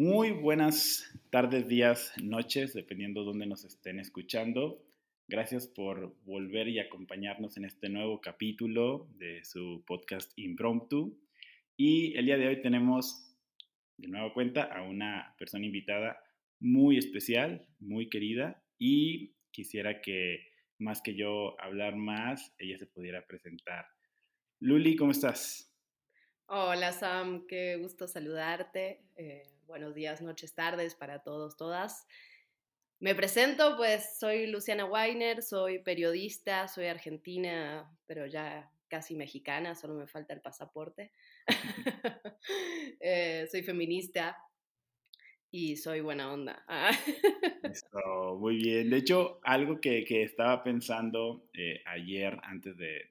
Muy buenas tardes, días, noches, dependiendo de dónde nos estén escuchando. Gracias por volver y acompañarnos en este nuevo capítulo de su podcast Impromptu. Y el día de hoy tenemos de nueva cuenta a una persona invitada muy especial, muy querida y quisiera que más que yo hablar más, ella se pudiera presentar. Luli, ¿cómo estás? Hola Sam, qué gusto saludarte. Eh, buenos días, noches, tardes para todos, todas. Me presento, pues soy Luciana Weiner, soy periodista, soy argentina, pero ya casi mexicana, solo me falta el pasaporte. Eh, soy feminista y soy buena onda. muy bien. De hecho, algo que, estaba pensando eh, ayer antes de,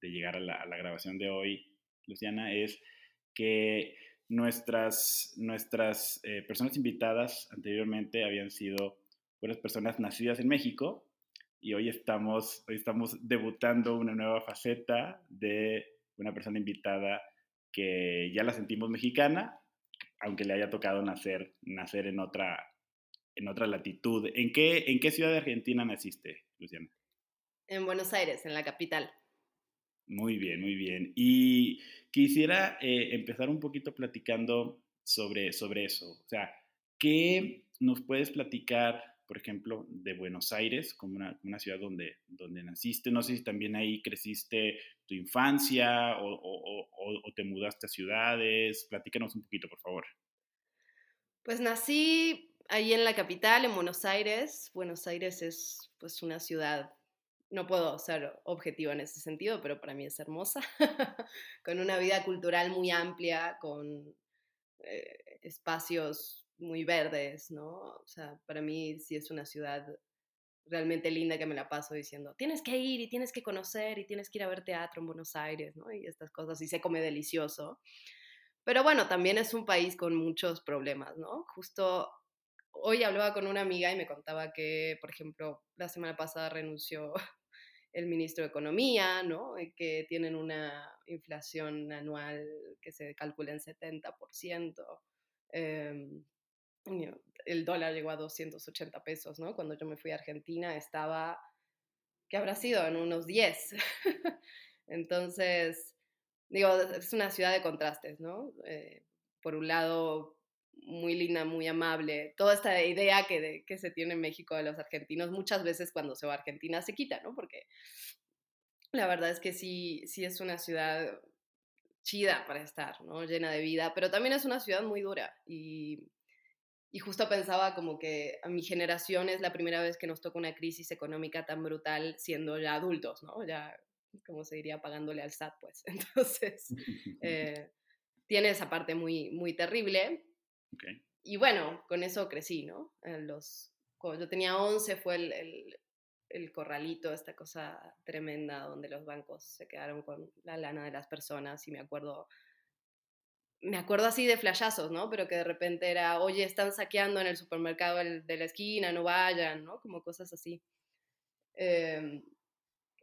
llegar a la grabación de hoy, Luciana, es que nuestras, nuestras eh, personas invitadas anteriormente habían sido buenas personas nacidas en México y hoy estamos, hoy estamos debutando una nueva faceta de una persona invitada que ya la sentimos mexicana, aunque le haya tocado nacer, nacer en, otra, en otra latitud. ¿En qué, ¿En qué ciudad de Argentina naciste, Luciana? En Buenos Aires, en la capital. Muy bien, muy bien. Y quisiera eh, empezar un poquito platicando sobre, sobre eso. O sea, ¿qué nos puedes platicar, por ejemplo, de Buenos Aires, como una, ciudad donde, donde naciste? No sé si también ahí creciste tu infancia o, o te mudaste a ciudades. Platícanos un poquito, por favor. Pues nací ahí en la capital, en Buenos Aires. Buenos Aires es pues una ciudad no puedo ser objetiva en ese sentido, pero para mí es hermosa, con una vida cultural muy amplia, con eh, espacios muy verdes, ¿no? O sea, para mí sí es una ciudad realmente linda que me la paso diciendo, tienes que ir y tienes que conocer y tienes que ir a ver teatro en Buenos Aires, ¿no? Y estas cosas, y se come delicioso. Pero bueno, también es un país con muchos problemas, ¿no? Justo hoy hablaba con una amiga y me contaba que, por ejemplo, la semana pasada renunció el ministro de Economía, ¿no? que tienen una inflación anual que se calcula en 70%. Em, el dólar llegó a 280 pesos, ¿no? Cuando yo me fui a Argentina estaba, ¿qué habrá sido? En unos 10. Entonces, digo, es una ciudad de contrastes, ¿no? Eh, por un lado, muy linda, muy amable. Toda esta idea que, que se tiene en México de los argentinos, muchas veces cuando se va a Argentina se quita, ¿no? Porque la verdad es que sí, sí es una ciudad chida para estar, ¿no? Llena de vida, pero también es una ciudad muy dura y, y justo pensaba como que a mi generación es la primera vez que nos toca una crisis económica tan brutal siendo ya adultos, ¿no? Ya, como se diría, pagándole al SAT, pues. Entonces, eh, tiene esa parte muy, muy terrible, y bueno, con eso crecí, ¿no? Los, cuando yo tenía 11 fue el, el, corralito, esta cosa tremenda donde los bancos se quedaron con la lana de las personas y me acuerdo, me acuerdo así de flashazos, ¿no? Pero que de repente era, oye, están saqueando en el supermercado de la esquina, no vayan, ¿no? Como cosas así. Em,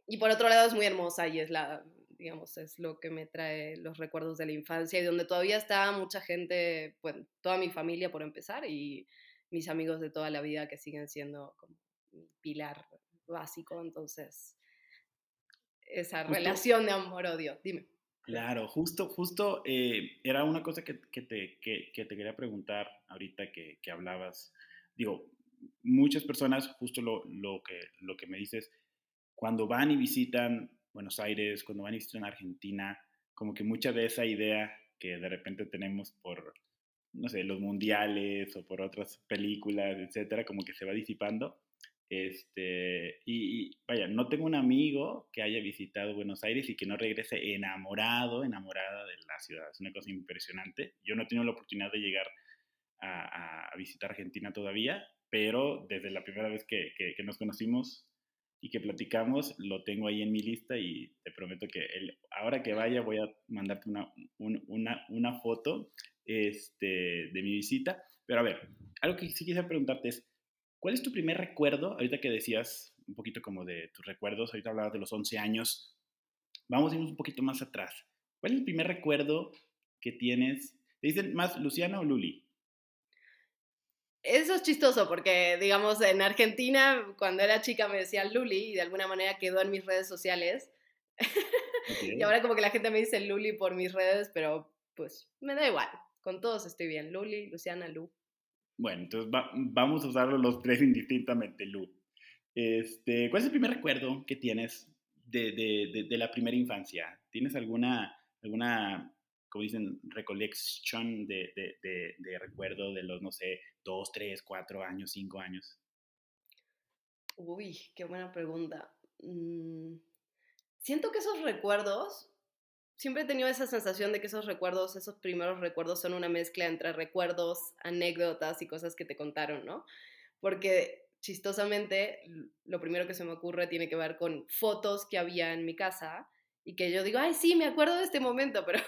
y por otro lado es muy hermosa y es la, digamos, es lo que me trae los recuerdos de la infancia y donde todavía está mucha gente, pues toda mi familia por empezar y mis amigos de toda la vida que siguen siendo como pilar básico, entonces esa relación de amor-odio, dime. Claro, justo, justo eh, era una cosa que, que, te, que, que, te, quería preguntar ahorita que, hablabas. Digo, muchas personas, justo lo, lo, que, lo que me dices, cuando van y visitan Buenos Aires, cuando van a visitar en Argentina, como que mucha de esa idea que de repente tenemos por, no sé, los mundiales o por otras películas, etcétera, como que se va disipando. Este, y, vaya, no tengo un amigo que haya visitado Buenos Aires y que no regrese enamorado, enamorada de la ciudad. Es una cosa impresionante. Yo no he tenido la oportunidad de llegar a, visitar Argentina todavía, pero desde la primera vez que nos conocimos, y que platicamos, lo tengo ahí en mi lista y te prometo que el, ahora que vaya voy a mandarte una, una, una foto este, de mi visita. Pero a ver, algo que sí quisiera preguntarte es, ¿cuál es tu primer recuerdo? Ahorita que decías un poquito como de tus recuerdos, ahorita hablabas de los 11 años, vamos a irnos un poquito más atrás. ¿Cuál es el primer recuerdo que tienes? ¿Te dicen más Luciana o Luli? Eso es chistoso porque, digamos, en Argentina, cuando era chica me decían Luli y de alguna manera quedó en mis redes sociales. y ahora como que la gente me dice Luli por mis redes, pero pues me da igual. Con todos estoy bien. Luli, Luciana, Lu. Bueno, entonces vamos a usarlo los tres indistintamente, Lu. Este, ¿Cuál es el primer recuerdo que tienes de, de, de, la primera infancia? ¿Tienes alguna, alguna como dicen, recollection de, de, de, recuerdo de los, no sé, dos, tres, cuatro años, cinco años? Uy, qué buena pregunta. Mm, siento que esos recuerdos, siempre he tenido esa sensación de que esos recuerdos, esos primeros recuerdos son una mezcla entre recuerdos, anécdotas y cosas que te contaron, ¿no? Porque chistosamente, lo primero que se me ocurre tiene que ver con fotos que había en mi casa y que yo digo, ay, sí, me acuerdo de este momento, pero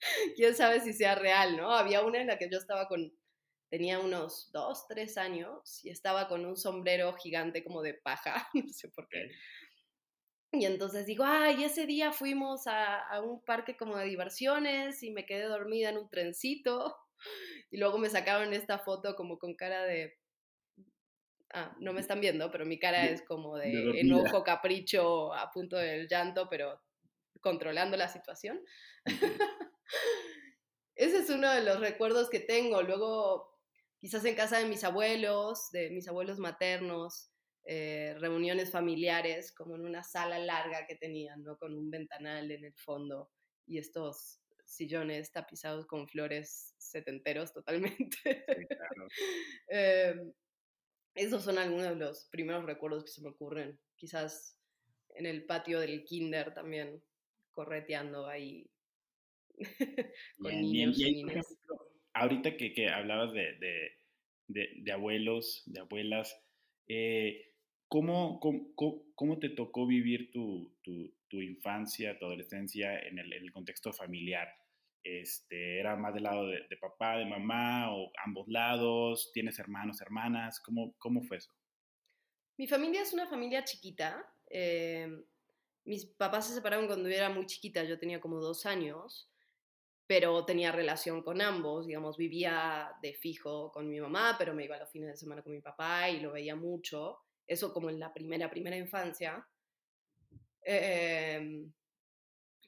quién sabe si sea real, ¿no? Había una en la que yo estaba con, tenía unos dos, tres años y estaba con un sombrero gigante como de paja, no sé por qué. Y entonces digo, ay, ese día fuimos a, a, un parque como de diversiones y me quedé dormida en un trencito. Y luego me sacaron esta foto como con cara de... Ah, no me están viendo, pero mi cara es como de, de enojo, capricho, a punto del llanto, pero controlando la situación. Ese es uno de los recuerdos que tengo. Luego, quizás en casa de mis abuelos, de mis abuelos maternos, eh, reuniones familiares, como en una sala larga que tenían, ¿no? Con un ventanal en el fondo y estos sillones tapizados con flores setenteros totalmente. Em, esos son algunos de los primeros recuerdos que se me ocurren. Quizás en el patio del kinder también, correteando ahí con niños y, ahorita que, que hablabas de, de, de, abuelos, de abuelas, eh, ¿cómo, cómo, cómo, te tocó vivir tu, tu, tu infancia, tu adolescencia en el, en el, contexto familiar? Este, ¿Era más del lado de, papá, de mamá o ambos lados? ¿Tienes hermanos, hermanas? ¿Cómo, cómo fue eso? Mi familia es una familia chiquita. Eh, mis papás se separaron cuando yo era muy chiquita, yo tenía como dos años pero tenía relación con ambos, digamos, vivía de fijo con mi mamá, pero me iba los fines de semana con mi papá y lo veía mucho, eso como en la primera, primera infancia. Em,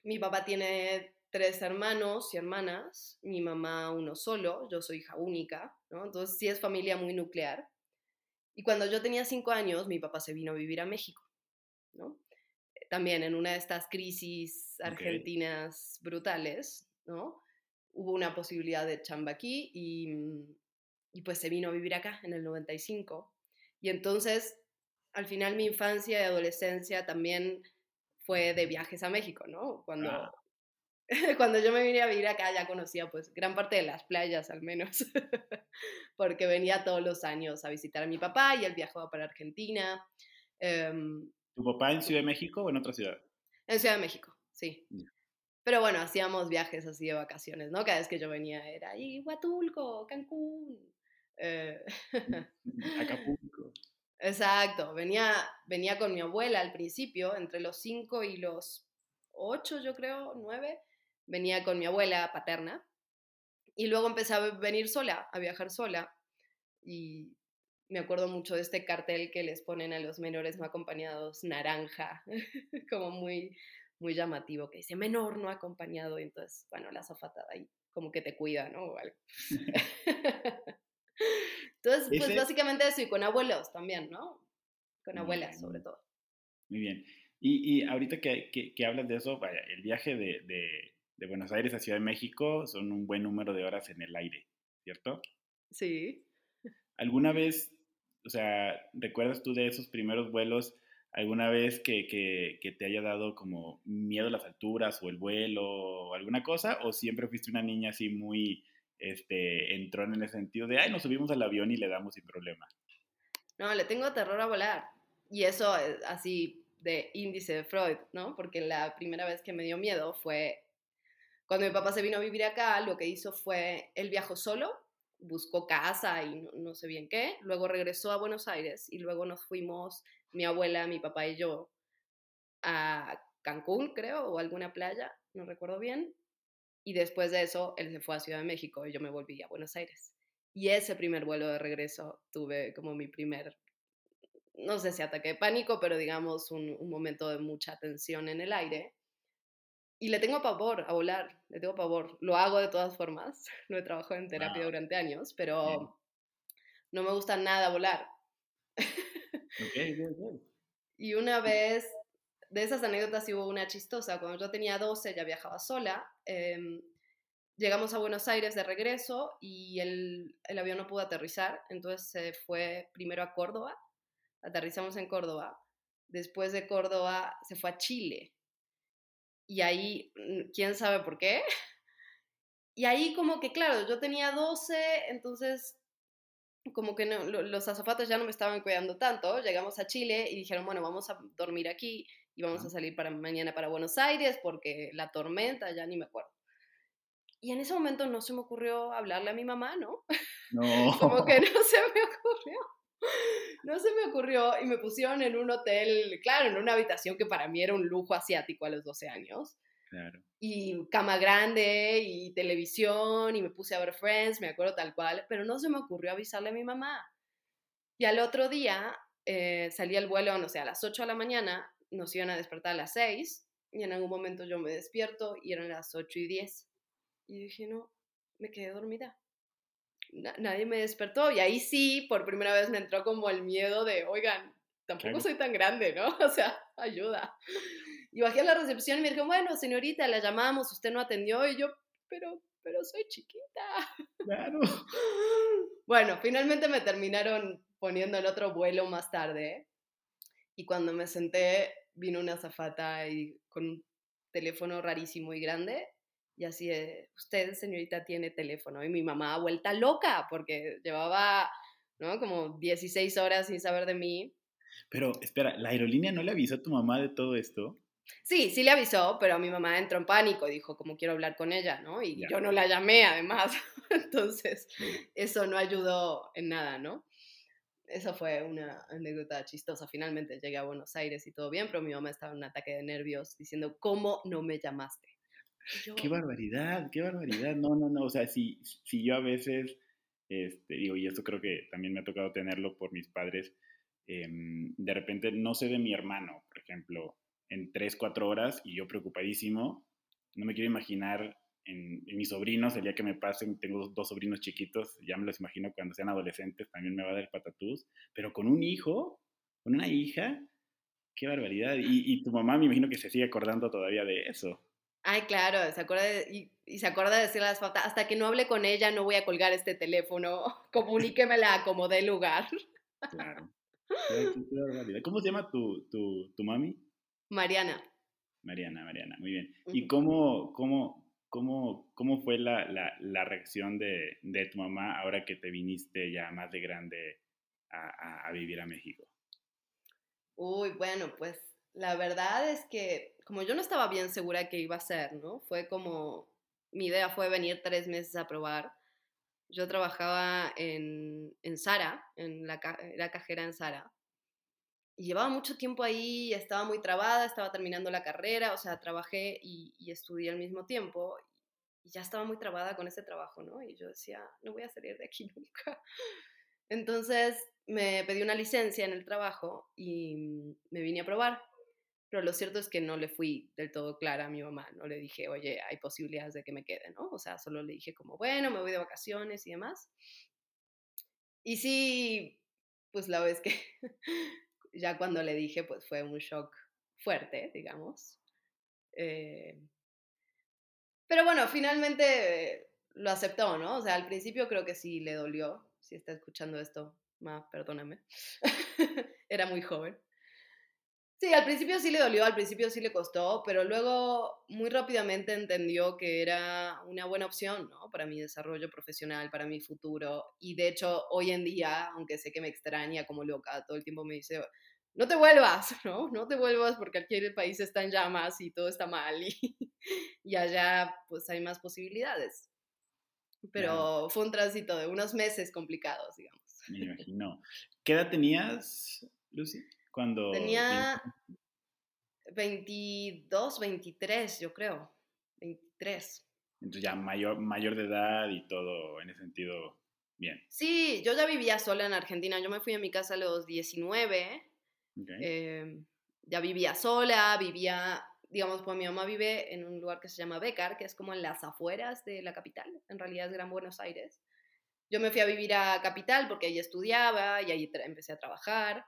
mi papá tiene tres hermanos y hermanas, mi mamá uno solo, yo soy hija única, ¿no? Entonces sí es familia muy nuclear. Y cuando yo tenía cinco años, mi papá se vino a vivir a México, ¿no? También en una de estas crisis argentinas brutales, ¿no? Hubo una posibilidad de chamba aquí y, mm, y pues se vino a vivir acá en el 95. Y entonces, al final mi infancia y adolescencia también fue de viajes a México, ¿no? Cuando, ah. cuando yo me vine a vivir acá ya conocía pues gran parte de las playas al menos, porque venía todos los años a visitar a mi papá y él viajaba para Argentina. Em, ¿Tu papá en Ciudad de México o en otra ciudad? En Ciudad de México, sí. Pero bueno, hacíamos viajes así de vacaciones, ¿no? Cada vez que yo venía era ahí, Huatulco, Cancún. Eh, Acapulco. Exacto, venía, venía con mi abuela al principio, entre los cinco y los ocho, yo creo, nueve, venía con mi abuela paterna. Y luego empecé a venir sola, a viajar sola. Y me acuerdo mucho de este cartel que les ponen a los menores no acompañados, naranja, como muy, muy llamativo que dice menor no acompañado, y entonces, bueno, la azafatada ahí como que te cuida, ¿no? entonces, pues básicamente eso, y con abuelos también, ¿no? Con abuelas, sobre todo. Muy bien. Y, y ahorita que, que, hablas de eso, vaya, el viaje de, de, de Buenos Aires a Ciudad de México son un buen número de horas en el aire, ¿cierto? Sí. ¿Alguna vez, o sea, recuerdas tú de esos primeros vuelos alguna vez que, que, te haya dado como miedo a las alturas o el vuelo o alguna cosa? ¿O siempre fuiste una niña así muy este, entrón en el sentido de, ay, nos subimos al avión y le damos sin problema? No, le tengo terror a volar. Y eso es así de índice de Freud, ¿no? Porque la primera vez que me dio miedo fue cuando mi papá se vino a vivir acá, lo que hizo fue, él viajó solo, buscó casa y no, no sé bien qué, luego regresó a Buenos Aires y luego nos fuimos mi abuela, mi papá y yo a Cancún, creo, o alguna playa, no recuerdo bien. Y después de eso, él se fue a Ciudad de México y yo me volví a Buenos Aires. Y ese primer vuelo de regreso tuve como mi primer, no sé si ataque de pánico, pero digamos un, un momento de mucha tensión en el aire. Y le tengo pavor a volar, le tengo pavor. Lo hago de todas formas, no he trabajado en terapia durante años, pero no me gusta nada volar. Okay, Y una vez, de esas anécdotas hubo una chistosa, cuando yo tenía 12 ya viajaba sola, em, llegamos a Buenos Aires de regreso y el, el, avión no pudo aterrizar, entonces se fue primero a Córdoba, aterrizamos en Córdoba, después de Córdoba se fue a Chile y ahí, mm, quién sabe por qué. Y ahí como que, claro, yo tenía 12, entonces como que no, los azafatos ya no me estaban cuidando tanto. Llegamos a Chile y dijeron, bueno, vamos a dormir aquí y vamos a salir para mañana para Buenos Aires porque la tormenta, ya ni me acuerdo. Y en ese momento no se me ocurrió hablarle a mi mamá, ¿no? No. como que no se me ocurrió. No se me ocurrió y me pusieron en un hotel, claro, en una habitación que para mí era un lujo asiático a los 12 años. Claro. Y cama grande y televisión y me puse a ver Friends, me acuerdo tal cual, pero no se me ocurrió avisarle a mi mamá. Y al otro día eh, salía el vuelo, no sé, a las 8 de la mañana, nos iban a despertar a las 6 y en algún momento yo me despierto y eran las 8 y 10. Y dije, no, me quedé dormida. Nadie me despertó y ahí sí, por primera vez me entró como el miedo de, oigan, tampoco soy tan grande, ¿no? O sea, ayuda. Y bajé a la recepción y me dijo, bueno, señorita, la llamamos, usted no atendió. Y yo, pero, pero soy chiquita. Claro. Bueno, finalmente me terminaron poniendo el otro vuelo más tarde. Y cuando me senté, vino una zafata y con un teléfono rarísimo y grande. Y así, de, usted, señorita, tiene teléfono. Y mi mamá, vuelta loca, porque llevaba, ¿no? Como 16 horas sin saber de mí. Pero, espera, ¿la aerolínea no le avisó a tu mamá de todo esto? Sí, sí le avisó, pero mi mamá entró en pánico, dijo, como quiero hablar con ella, ¿no? Y yo no la llamé, además. Entonces, eso no ayudó en nada, ¿no? Esa fue una anécdota chistosa. Finalmente llegué a Buenos Aires y todo bien, pero mi mamá estaba en un ataque de nervios diciendo, ¿cómo no me llamaste? Qué barbaridad, qué barbaridad. No, no, no. O sea, si, si yo a veces, este, digo, y eso creo que también me ha tocado tenerlo por mis padres, em, de repente no sé de mi hermano, por ejemplo, en 3, 4 horas y yo preocupadísimo. No me quiero imaginar en, mis sobrinos, el día que me pasen, tengo dos, sobrinos chiquitos, ya me los imagino cuando sean adolescentes, también me va a dar patatús, pero con un hijo, con una hija, qué barbaridad. Y, tu mamá me imagino que se sigue acordando todavía de eso. Ay, claro, se acuerda y, se acuerda de decirle a las fotos, hasta que no hable con ella no voy a colgar este teléfono, comuníquemela como de lugar. Claro. ¿Cómo se llama tu, tu, tu mami? Mariana. Mariana, Mariana, muy bien. ¿Y cómo, cómo, cómo, cómo fue la, la, la reacción de, de, tu mamá ahora que te viniste ya más de grande a, a, vivir a México? Uy, bueno, pues la verdad es que como yo no estaba bien segura que iba a ser, ¿no? Fue como, mi idea fue venir tres meses a probar. Yo trabajaba en, en Sara, en la, era cajera en Sara, y llevaba mucho tiempo ahí, estaba muy trabada, estaba terminando la carrera, o sea, trabajé y, estudié al mismo tiempo y ya estaba muy trabada con ese trabajo, ¿no? Y yo decía, no voy a salir de aquí nunca. Entonces me pedí una licencia en el trabajo y me vine a probar, pero lo cierto es que no le fui del todo clara a mi mamá, no le dije, oye, hay posibilidades de que me quede, ¿no? O sea, solo le dije como, bueno, me voy de vacaciones y demás. Y sí, pues la vez que ya cuando le dije, pues fue un shock fuerte, digamos. Eh, pero bueno, finalmente lo aceptó, ¿no? O sea, al principio creo que sí le dolió. Si está escuchando esto, ma, perdóname. Era muy joven. Sí, al principio sí le dolió, al principio sí le costó, pero luego muy rápidamente entendió que era una buena opción, ¿no? Para mi desarrollo profesional, para mi futuro. Y de hecho, hoy en día, aunque sé que me extraña como loca, todo el tiempo me dice, no te vuelvas, ¿no? No te vuelvas porque aquí el país está en llamas y todo está mal y, y allá pues hay más posibilidades. Pero fue un tránsito de unos meses complicados, digamos. Me imagino. ¿Qué edad tenías, Lucy? Cuando... Tenía 22, 23, yo creo. 23. Entonces ya mayor, mayor de edad y todo en ese sentido Bien. Sí, yo ya vivía sola en Argentina. Yo me fui a mi casa a los 19. Em, ya vivía sola, vivía, digamos, pues mi mamá vive en un lugar que se llama Becar, que es como en las afueras de la capital. En realidad es Gran Buenos Aires. Yo me fui a vivir a Capital porque ahí estudiaba y ahí empecé a trabajar.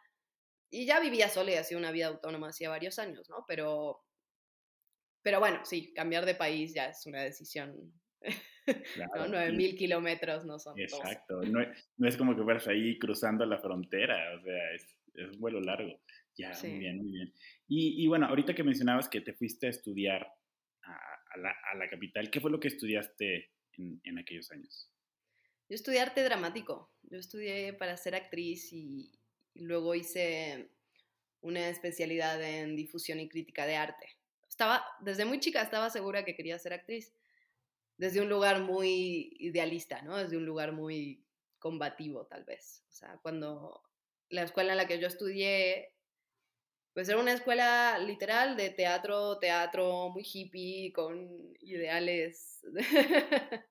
Y ya vivía sola y hacía una vida autónoma hacía varios años, ¿no? Pero, pero bueno, sí, cambiar de país ya es una decisión. Claro, ¿no? 9.000 kilómetros no son. Exacto, no es, no es, como que fueras ahí cruzando la frontera, o sea, es, es un vuelo largo. Ya, muy bien, muy bien. Y, y, bueno, ahorita que mencionabas que te fuiste a estudiar a, a, la, a la, capital, ¿qué fue lo que estudiaste en, en aquellos años? Yo estudié arte dramático. Yo estudié para ser actriz y, luego hice una especialidad en difusión y crítica de arte. Estaba, desde muy chica estaba segura que quería ser actriz, desde un lugar muy idealista, ¿no? Desde un lugar muy combativo, tal vez. O sea, cuando la escuela en la que yo estudié, pues era una escuela literal de teatro, teatro muy hippie, con ideales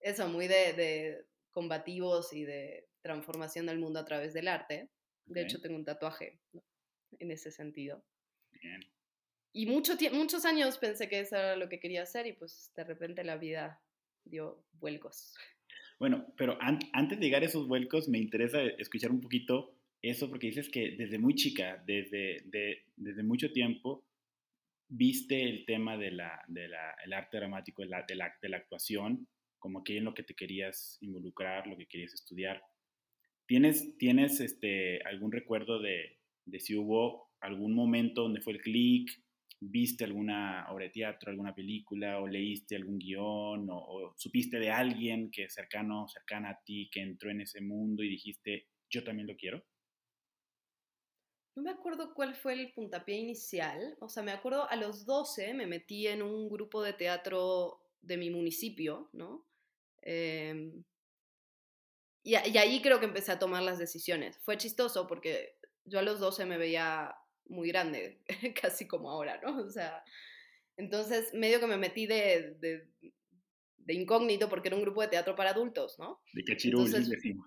eso, muy de, combativos y de transformación del mundo a través del arte. De hecho, tengo un tatuaje en ese sentido. Bien. Y mucho muchos años pensé que eso era lo que quería hacer y pues de repente la vida dio vuelcos. Bueno, pero antes de llegar a esos vuelcos, me interesa escuchar un poquito eso, porque dices que desde muy chica, desde, desde mucho tiempo, viste el tema del de arte dramático, de la, de la actuación, como aquello en lo que te querías involucrar, lo que querías estudiar. ¿Tienes, tienes este, algún recuerdo de, de si hubo algún momento donde fue el clic, viste alguna obra de teatro, alguna película, o leíste algún guion, o, supiste de alguien que es cercano, cercana a ti, que entró en ese mundo y dijiste, yo también lo quiero? No me acuerdo cuál fue el puntapié inicial, o sea, me acuerdo a los 12 me metí en un grupo de teatro de mi municipio, ¿no? Em, y, ahí creo que empecé a tomar las decisiones. Fue chistoso porque yo a los 12 me veía muy grande, casi como ahora, ¿no? O sea, entonces medio que me metí de, de, incógnito porque era un grupo de teatro para adultos, ¿no? De cachirul, decimos.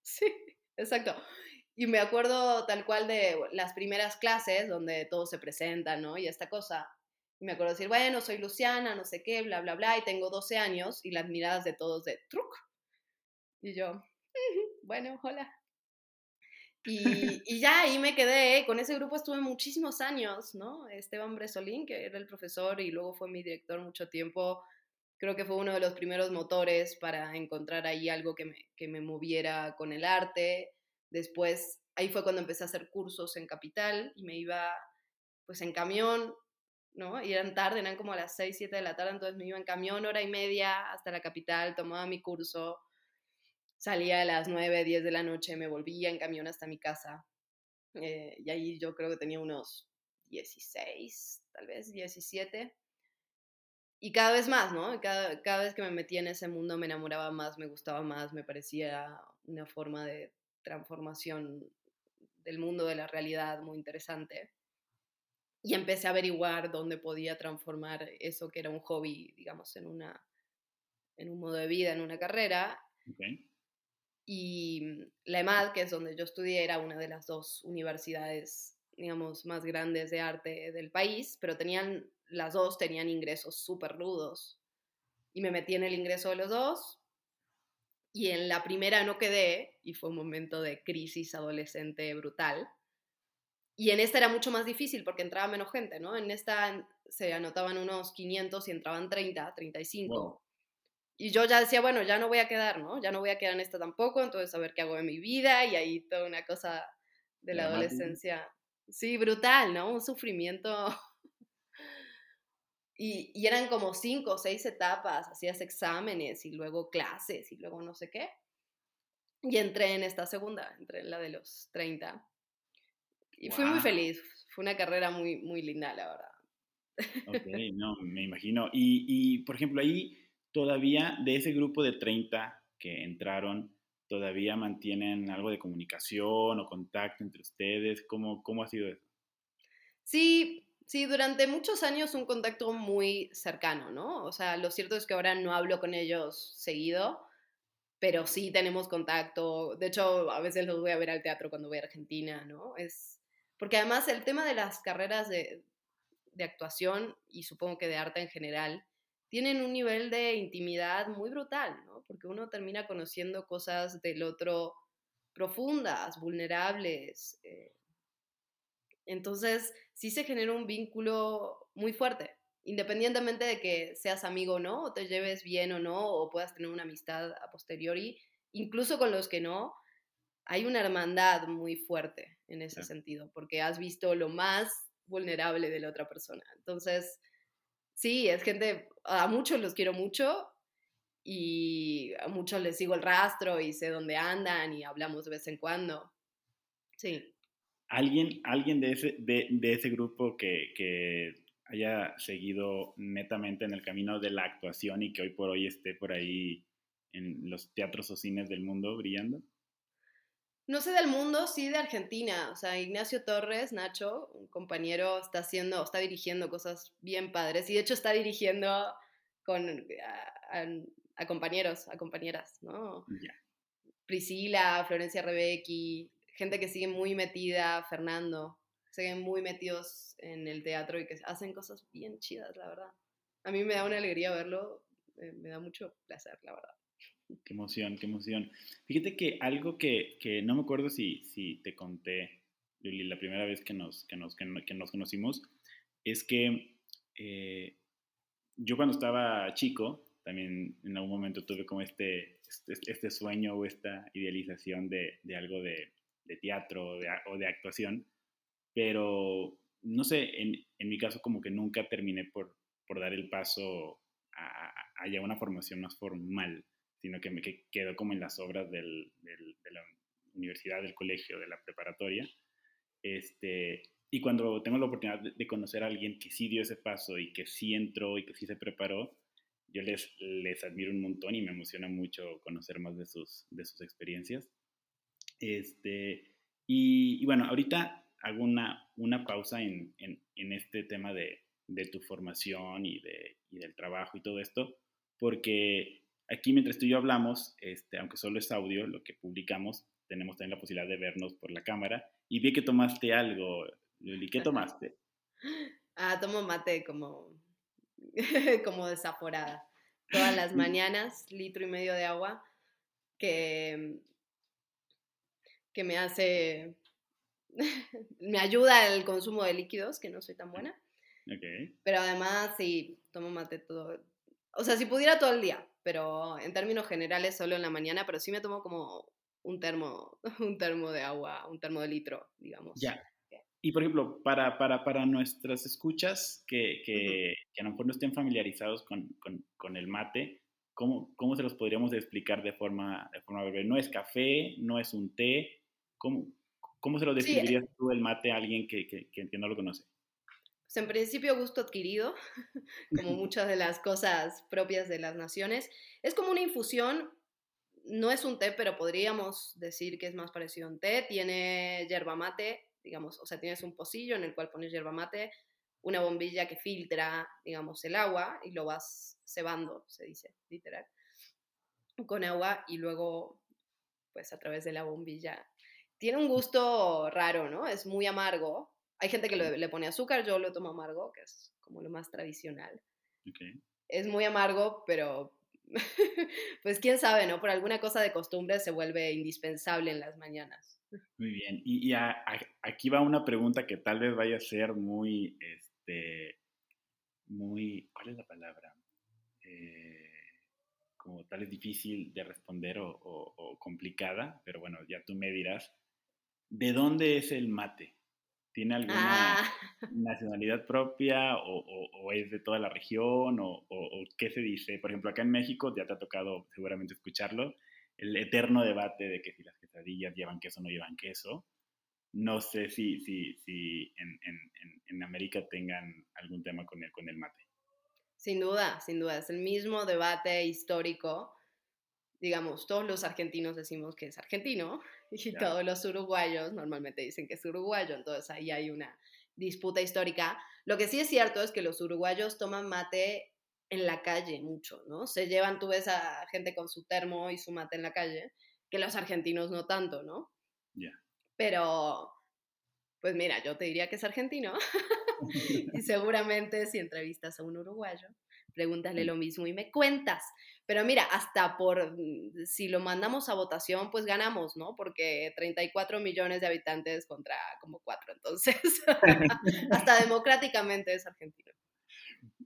sí, exacto. Y me acuerdo tal cual de las primeras clases donde todos se presentan, ¿no? Y esta cosa. Y me acuerdo decir, bueno, soy Luciana, no sé qué, bla, bla, bla, y tengo 12 años, y las miradas de todos de truc. Y yo, bueno, hola. Y, y, ya ahí me quedé, con ese grupo estuve muchísimos años, ¿no? Esteban Bresolín, que era el profesor y luego fue mi director mucho tiempo, creo que fue uno de los primeros motores para encontrar ahí algo que me, que me moviera con el arte. Después, ahí fue cuando empecé a hacer cursos en Capital y me iba pues en camión ¿no? Y eran tarde, eran como las 6, 7 de la tarde, entonces me iba en camión hora y media hasta la capital, tomaba mi curso, salía a las 9, 10 de la noche, me volvía en camión hasta mi casa. Eh, y ahí yo creo que tenía unos 16, tal vez 17. Y cada vez más, ¿no? Cada, cada vez que me metía en ese mundo me enamoraba más, me gustaba más, me parecía una forma de transformación del mundo, de la realidad muy interesante y empecé a averiguar dónde podía transformar eso que era un hobby, digamos, en, una, en un modo de vida, en una carrera. Y mm, la EMAD, que es donde yo estudié, era una de las dos universidades, digamos, más grandes de arte del país, pero tenían, las dos tenían ingresos súper rudos. Y me metí en el ingreso de los dos. Y en la primera no quedé, y fue un momento de crisis adolescente brutal y en esta era mucho más difícil porque entraba menos gente, ¿no? En esta se anotaban unos 500 y entraban 30, 35. Y yo ya decía, bueno, ya no voy a quedar, ¿no? Ya no voy a quedar en esta tampoco, entonces a ver qué hago de mi vida y ahí toda una cosa de la, adolescencia. Sí, brutal, ¿no? Un sufrimiento. y, y eran como cinco o seis etapas, hacías exámenes y luego clases y luego no sé qué. Y entré en esta segunda, entré en la de los 30. Y fui muy feliz. Fue una carrera muy, muy linda, la verdad. Ok, no, me imagino. Y, y, por ejemplo, ahí todavía de ese grupo de 30 que entraron, ¿todavía mantienen algo de comunicación o contacto entre ustedes? ¿Cómo, cómo ha sido eso? Sí, sí, durante muchos años un contacto muy cercano, ¿no? O sea, lo cierto es que ahora no hablo con ellos seguido, pero sí tenemos contacto. De hecho, a veces los voy a ver al teatro cuando voy a Argentina, ¿no? Es, porque además el tema de las carreras de, de actuación y supongo que de arte en general, tienen un nivel de intimidad muy brutal, ¿no? Porque uno termina conociendo cosas del otro profundas, vulnerables. Eh. Entonces, sí se genera un vínculo muy fuerte, independientemente de que seas amigo o no, o te lleves bien o no, o puedas tener una amistad a posteriori, incluso con los que no, hay una hermandad muy fuerte en ese sentido, porque has visto lo más vulnerable de la otra persona. Entonces, sí, es gente, a muchos los quiero mucho y a muchos les sigo el rastro y sé dónde andan y hablamos de vez en cuando. Sí. ¿Alguien, alguien de, ese, de, de ese grupo que, que haya seguido netamente en el camino de la actuación y que hoy por hoy esté por ahí en los teatros o cines del mundo brillando? No sé del mundo, sí de Argentina. O sea, Ignacio Torres, Nacho, un compañero, está haciendo, está dirigiendo cosas bien padres. Y de hecho está dirigiendo con a, compañeros, a compañeras, ¿no? Priscila, Florencia Rebecki, gente que sigue muy metida, Fernando, siguen muy metidos en el teatro y que hacen cosas bien chidas, la verdad. A mí me da una alegría verlo, eh, me da mucho placer, la verdad. Qué emoción, qué emoción. Fíjate que algo que, que no me acuerdo si, si te conté, Lili, la primera vez que nos, que nos, que nos conocimos, es que eh, yo cuando estaba chico, también en algún momento tuve como este, este, este sueño o esta idealización de, de algo de, de teatro o de actuación, pero no sé, en, en, mi caso como que nunca terminé por, por dar el paso a, a, a una formación más formal sino que me quedo como en las obras del, de la universidad, del colegio, de la preparatoria. Este, y cuando tengo la oportunidad de, conocer a alguien que sí dio ese paso y que sí entró y que sí se preparó, yo les, les admiro un montón y me emociona mucho conocer más de sus, de sus experiencias. Este, y, bueno, ahorita hago una, una pausa en, en, en este tema de, de, tu formación y, de, y del trabajo y todo esto, porque Aquí, mientras tú y yo hablamos, este, aunque solo es audio, lo que publicamos, tenemos también la posibilidad de vernos por la cámara. Y vi que tomaste algo, Lili. ¿Qué tomaste? Ah, tomo mate como, como desaforada. Todas las mañanas, litro y medio de agua, que, que me hace, me ayuda el consumo de líquidos, que no soy tan buena. Okay. Pero además, sí, tomo mate todo. O sea, si pudiera todo el día, pero en términos generales solo en la mañana, pero sí me tomo como un termo, un termo de agua, un termo de litro, digamos. Ya. Y por ejemplo, para, para, para nuestras escuchas que, que, que, a lo mejor no estén familiarizados con, con, con, el mate, ¿cómo, ¿cómo se los podríamos explicar de forma, de forma breve? No es café, no es un té. ¿Cómo, cómo se lo describirías tú el mate a alguien que, que, que no lo conoce? Pues en principio gusto adquirido, como muchas de las cosas propias de las naciones. Es como una infusión, no es un té, pero podríamos decir que es más parecido a un té. Tiene yerba mate, digamos, o sea, tienes un pocillo en el cual pones yerba mate, una bombilla que filtra, digamos, el agua y lo vas cebando, se dice, literal, con agua y luego, pues a través de la bombilla. Tiene un gusto raro, ¿no? Es muy amargo, hay gente que le, pone azúcar, yo lo tomo amargo, que es como lo más tradicional. Es muy amargo, pero pues quién sabe, ¿no? Por alguna cosa de costumbre se vuelve indispensable en las mañanas. Muy bien. Y, aquí va una pregunta que tal vez vaya a ser muy, este, muy, ¿cuál es la palabra? Eh, como tal vez difícil de responder o, o complicada, pero bueno, ya tú me dirás. ¿De dónde es el mate? ¿Tiene alguna ah. nacionalidad propia o, es de toda la región o, qué se dice? Por ejemplo, acá en México ya te ha tocado seguramente escucharlo, el eterno debate de que si las quesadillas llevan queso o no llevan queso. No sé si, si, si en, en, en América tengan algún tema con el, con el mate. Sin duda, sin duda. Es el mismo debate histórico digamos, todos los argentinos decimos que es argentino y todos los uruguayos normalmente dicen que es uruguayo, entonces ahí hay una disputa histórica. Lo que sí es cierto es que los uruguayos toman mate en la calle mucho, ¿no? Se llevan, tú ves a gente con su termo y su mate en la calle, que los argentinos no tanto, ¿no? Ya. Pero, pues mira, yo te diría que es argentino. y seguramente si entrevistas a un uruguayo, pregúntale lo mismo y me cuentas. Pero mira, hasta por, mm, si lo mandamos a votación, pues ganamos, ¿no? Porque 34 millones de habitantes contra como 4, entonces, hasta democráticamente es argentino.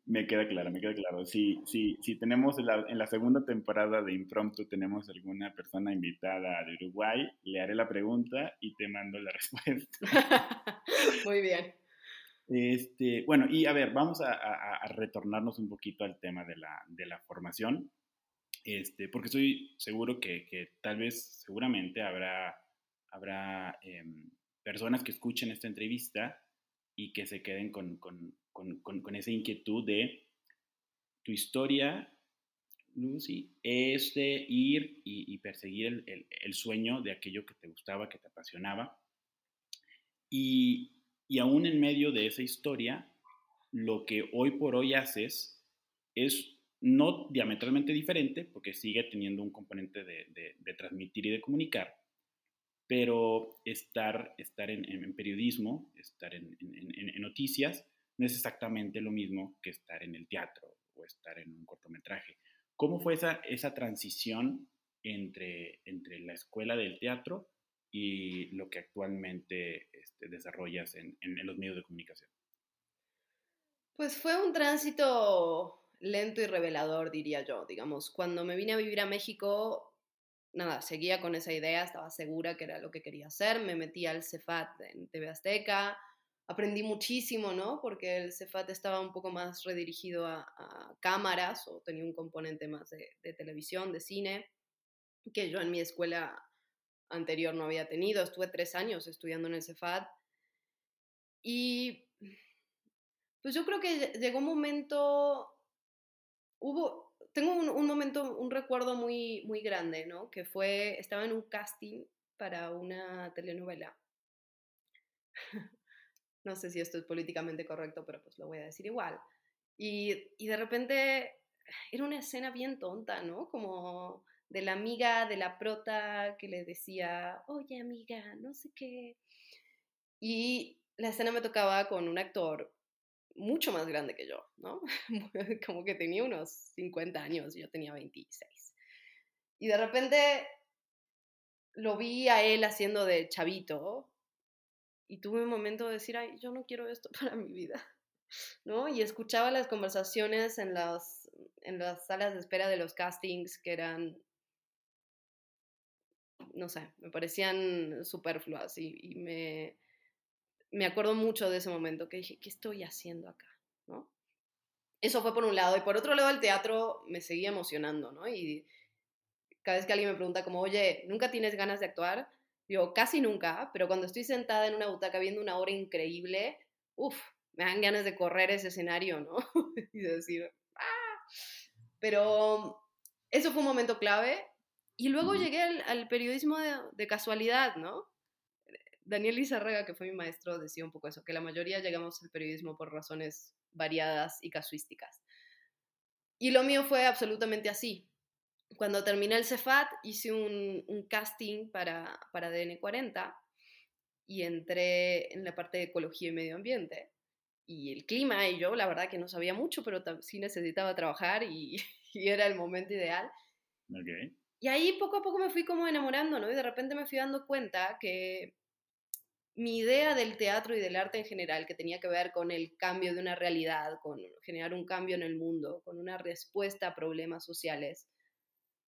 Me queda claro, me queda claro. Si, si, si tenemos en la, en la, segunda temporada de Impromptu, tenemos alguna persona invitada de Uruguay, le haré la pregunta y te mando la respuesta. Muy bien. Este, bueno, y a ver, vamos a, a, retornarnos un poquito al tema de la, de la formación, este, porque estoy seguro que, que tal vez, seguramente habrá, habrá eh, personas que escuchen esta entrevista y que se queden con, con, con, con esa inquietud de tu historia, Lucy, es de ir y, y perseguir el, el, el, sueño de aquello que te gustaba, que te apasionaba. Y, y aún en medio de esa historia, lo que hoy por hoy haces es no diametralmente diferente, porque sigue teniendo un componente de, de, transmitir y de comunicar, pero estar, estar en, en periodismo, estar en, en, noticias, no es exactamente lo mismo que estar en el teatro o estar en un cortometraje. ¿Cómo fue esa, esa transición entre, entre la escuela del teatro y lo que actualmente este, desarrollas en, los medios de comunicación? Pues fue un tránsito lento y revelador, diría yo. Digamos, cuando me vine a vivir a México, nada, seguía con esa idea, estaba segura que era lo que quería hacer, me metí al CEFAT en TV Azteca, aprendí muchísimo, ¿no? Porque el CEFAT estaba un poco más redirigido a, cámaras o tenía un componente más de televisión, de cine, que yo en mi escuela anterior no había tenido. Estuve tres años estudiando en el Cefat. Y pues yo creo que llegó un momento, hubo, tengo un, un, momento, un recuerdo muy, muy grande, ¿no? Que fue, estaba en un casting para una telenovela. no sé si esto es políticamente correcto, pero pues lo voy a decir igual. Y, y de repente era una escena bien tonta, ¿no? Como de la amiga de la prota que le decía, oye amiga, no sé qué. Y la escena me tocaba con un actor mucho más grande que yo, ¿no? Como que tenía unos 50 años, yo tenía 26. Y de repente lo vi a él haciendo de chavito y tuve un momento de decir, ay, yo no quiero esto para mi vida, ¿no? Y escuchaba las conversaciones en las, en las salas de espera de los castings que eran no sé, me parecían superfluas y, me, me acuerdo mucho de ese momento que dije, ¿qué estoy haciendo acá? ¿no? Eso fue por un lado. Y por otro lado, el teatro me seguía emocionando, ¿no? Y cada vez que alguien me pregunta como, oye, ¿nunca tienes ganas de actuar? Digo, casi nunca, pero cuando estoy sentada en una butaca viendo una obra increíble, uff, me dan ganas de correr ese escenario, ¿no? y de decir, ¡ah! Pero eso fue un momento clave y luego llegué al, al periodismo de, de, casualidad, ¿no? Daniel Izarraga, que fue mi maestro, decía un poco eso, que la mayoría llegamos al periodismo por razones variadas y casuísticas. Y lo mío fue absolutamente así. Cuando terminé el CEFAT, hice un, un casting para, para DN40 y entré en la parte de ecología y medio ambiente. Y el clima y yo, la verdad que no sabía mucho, pero sí necesitaba trabajar y, y era el momento ideal. Okay. Y ahí poco a poco me fui como enamorando, ¿no? Y de repente me fui dando cuenta que mi idea del teatro y del arte en general, que tenía que ver con el cambio de una realidad, con generar un cambio en el mundo, con una respuesta a problemas sociales,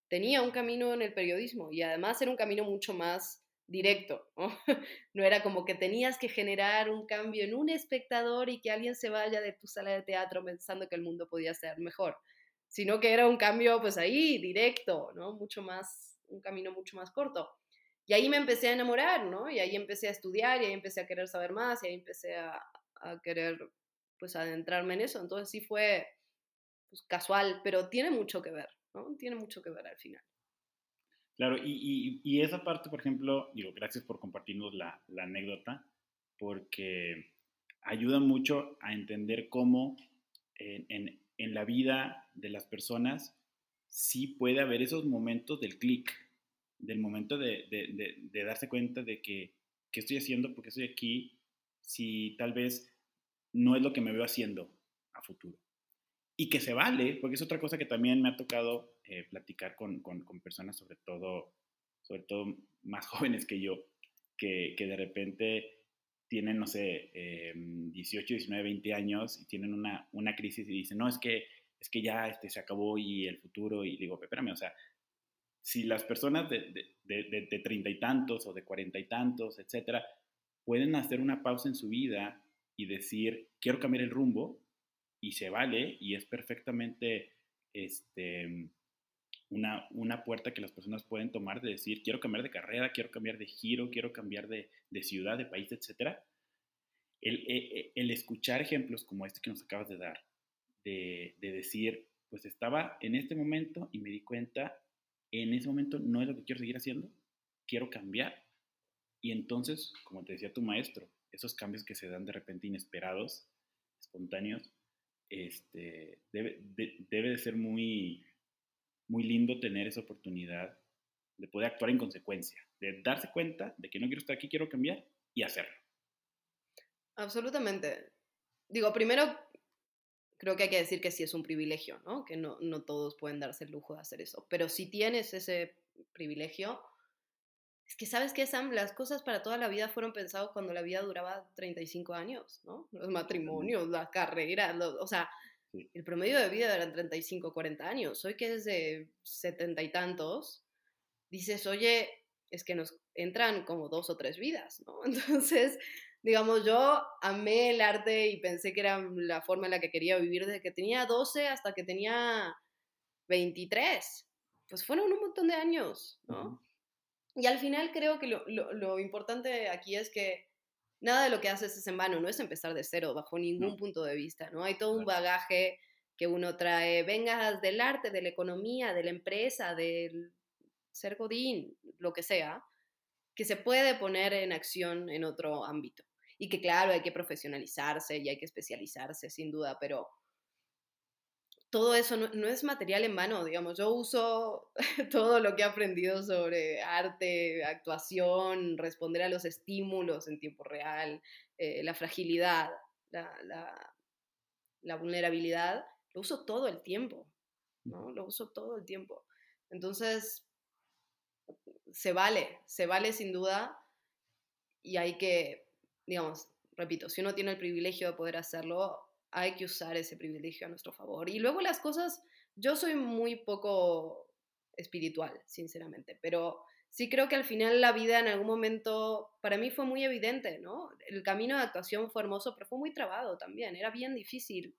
tenía un camino en el periodismo y además era un camino mucho más directo, ¿no? no era como que tenías que generar un cambio en un espectador y que alguien se vaya de tu sala de teatro pensando que el mundo podía ser mejor sino que era un cambio pues ahí, directo, ¿no? Mucho más, un camino mucho más corto. Y ahí me empecé a enamorar, ¿no? Y ahí empecé a estudiar y ahí empecé a querer saber más y ahí empecé a, a querer pues adentrarme en eso. Entonces sí fue pues, casual, pero tiene mucho que ver, ¿no? Tiene mucho que ver al final. Claro, y, y, y esa parte, por ejemplo, digo, gracias por compartirnos la, la anécdota, porque ayuda mucho a entender cómo en, en, en la vida de las personas sí puede haber esos momentos del clic, del momento de, de, darse cuenta de que, ¿qué estoy haciendo? porque estoy aquí? Si tal vez no es lo que me veo haciendo a futuro. Y que se vale, porque es otra cosa que también me ha tocado eh, platicar con, con, con, personas, sobre todo, sobre todo más jóvenes que yo, que, que de repente tienen, no sé, 18, 19, 20 años y tienen una, una crisis y dicen, no, es que, es que ya este, se acabó y el futuro, y digo, espérame, o sea, si las personas de treinta y tantos o de cuarenta y tantos, etcétera, pueden hacer una pausa en su vida y decir, quiero cambiar el rumbo, y se vale, y es perfectamente este, una, una, puerta que las personas pueden tomar de decir, quiero cambiar de carrera, quiero cambiar de giro, quiero cambiar de, de ciudad, de país, etc. El, e, e, el, escuchar ejemplos como este que nos acabas de dar, de, de, decir, pues estaba en este momento y me di cuenta, en ese momento no es lo que quiero seguir haciendo, quiero cambiar. Y entonces, como te decía tu maestro, esos cambios que se dan de repente inesperados, espontáneos, este, debe, de, debe de ser muy, muy lindo tener esa oportunidad de poder actuar en consecuencia, de darse cuenta de que no quiero estar aquí, quiero cambiar y hacerlo. Absolutamente. Digo, primero, creo que hay que decir que sí es un privilegio, ¿no? Que no, no todos pueden darse el lujo de hacer eso. Pero si tienes ese privilegio, es que sabes que Sam, las cosas para toda la vida fueron pensadas cuando la vida duraba 35 años, ¿no? Los matrimonios, las carreras, o sea, el promedio de vida eran 35, 40 años. Hoy que es de 70 y tantos, dices, oye, es que nos entran como dos o tres vidas, ¿no? Entonces, digamos, yo amé el arte y pensé que era la forma en la que quería vivir desde que tenía 12 hasta que tenía 23. Pues fueron un montón de años, ¿no? Y al final creo que lo, lo, lo importante aquí es que nada de lo que haces es en vano, no es empezar de cero bajo ningún punto de vista, ¿no? Hay todo un bagaje que uno trae, vengas del arte, de la economía, de la empresa, del ser godín, lo que sea, que se puede poner en acción en otro ámbito. Y que claro, hay que profesionalizarse y hay que especializarse, sin duda, pero todo eso no, es material en vano, digamos. Yo uso todo lo que he aprendido sobre arte, actuación, responder a los estímulos en tiempo real, eh, la fragilidad, la, la, vulnerabilidad, lo uso todo el tiempo, ¿no? Lo uso todo el tiempo. Entonces, se vale, se vale sin duda y hay que, digamos, repito, si uno tiene el privilegio de poder hacerlo, hay que usar ese privilegio a nuestro favor. Y luego las cosas, yo soy muy poco espiritual, sinceramente, pero sí creo que al final la vida en algún momento, para mí fue muy evidente, ¿no? El camino de actuación fue hermoso, pero fue muy trabado también, era bien difícil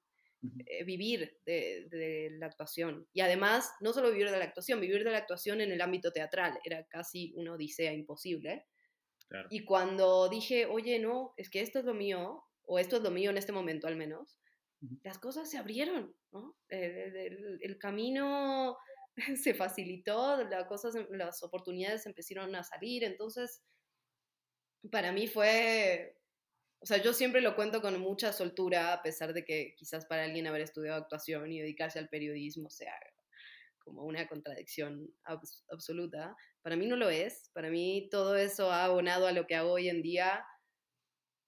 eh, vivir de, de, la actuación. Y además, no solo vivir de la actuación, vivir de la actuación en el ámbito teatral, era casi una odisea imposible. Claro. Y cuando dije, oye, no, es que esto es lo mío, o esto es lo mío en este momento al menos, las cosas se abrieron, ¿no? El, el, camino se facilitó, las, cosas, las oportunidades empezaron a salir, entonces para mí fue, o sea, yo siempre lo cuento con mucha soltura, a pesar de que quizás para alguien haber estudiado actuación y dedicarse al periodismo sea como una contradicción absoluta. Para mí no lo es, para mí todo eso ha abonado a lo que hago hoy en día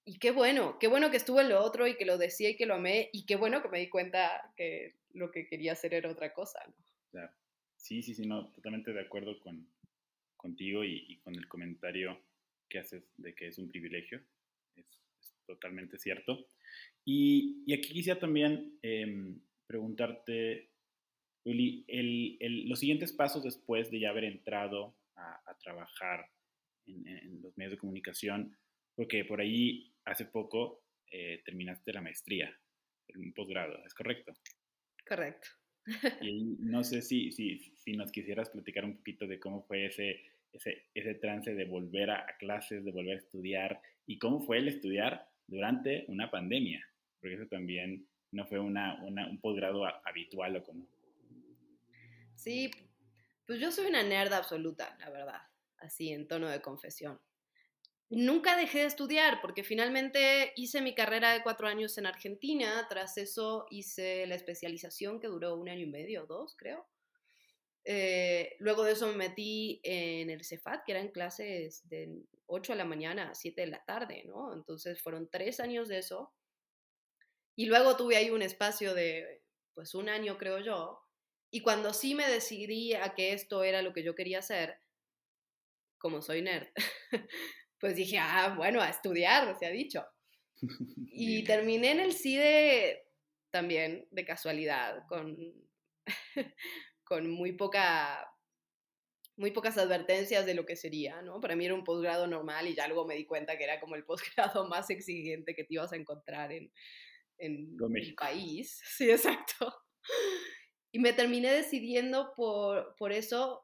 y qué bueno, qué bueno que estuve en lo otro y que lo decía y que lo amé y qué bueno que me di cuenta que lo que quería hacer era otra cosa, ¿no? Claro. Sí, sí, sí, no, totalmente de acuerdo con, contigo y, con el comentario que haces de que es un privilegio. Es, totalmente cierto. Y, y, aquí quisiera también eh, preguntarte, Uli, el, el, los siguientes pasos después de ya haber entrado a, a trabajar en, en, los medios de comunicación, porque por ahí hace poco eh, terminaste la maestría, un posgrado, ¿es correcto? Correcto. Y no sé si, si, si, nos quisieras platicar un poquito de cómo fue ese, ese, ese trance de volver a, a, clases, de volver a estudiar, y cómo fue el estudiar durante una pandemia, porque eso también no fue una, una, un posgrado habitual o común. Sí, pues yo soy una nerd absoluta, la verdad, así en tono de confesión. Nunca dejé de estudiar porque finalmente hice mi carrera de cuatro años en Argentina. Tras eso hice la especialización que duró un año y medio, dos, creo. Eh, luego de eso me metí en el CEFAT, que eran clases de 8 de la mañana a 7 de la tarde, ¿no? Entonces fueron tres años de eso. Y luego tuve ahí un espacio de, pues, un año, creo yo. Y cuando sí me decidí a que esto era lo que yo quería hacer, como soy nerd, pues dije, ah, bueno, a estudiar, se ha dicho. Y terminé en el CIDE también, de casualidad, con, con muy poca muy pocas advertencias de lo que sería, ¿no? Para mí era un posgrado normal y ya luego me di cuenta que era como el posgrado más exigente que te ibas a encontrar en, en el país. Sí, exacto. Y me terminé decidiendo por, por eso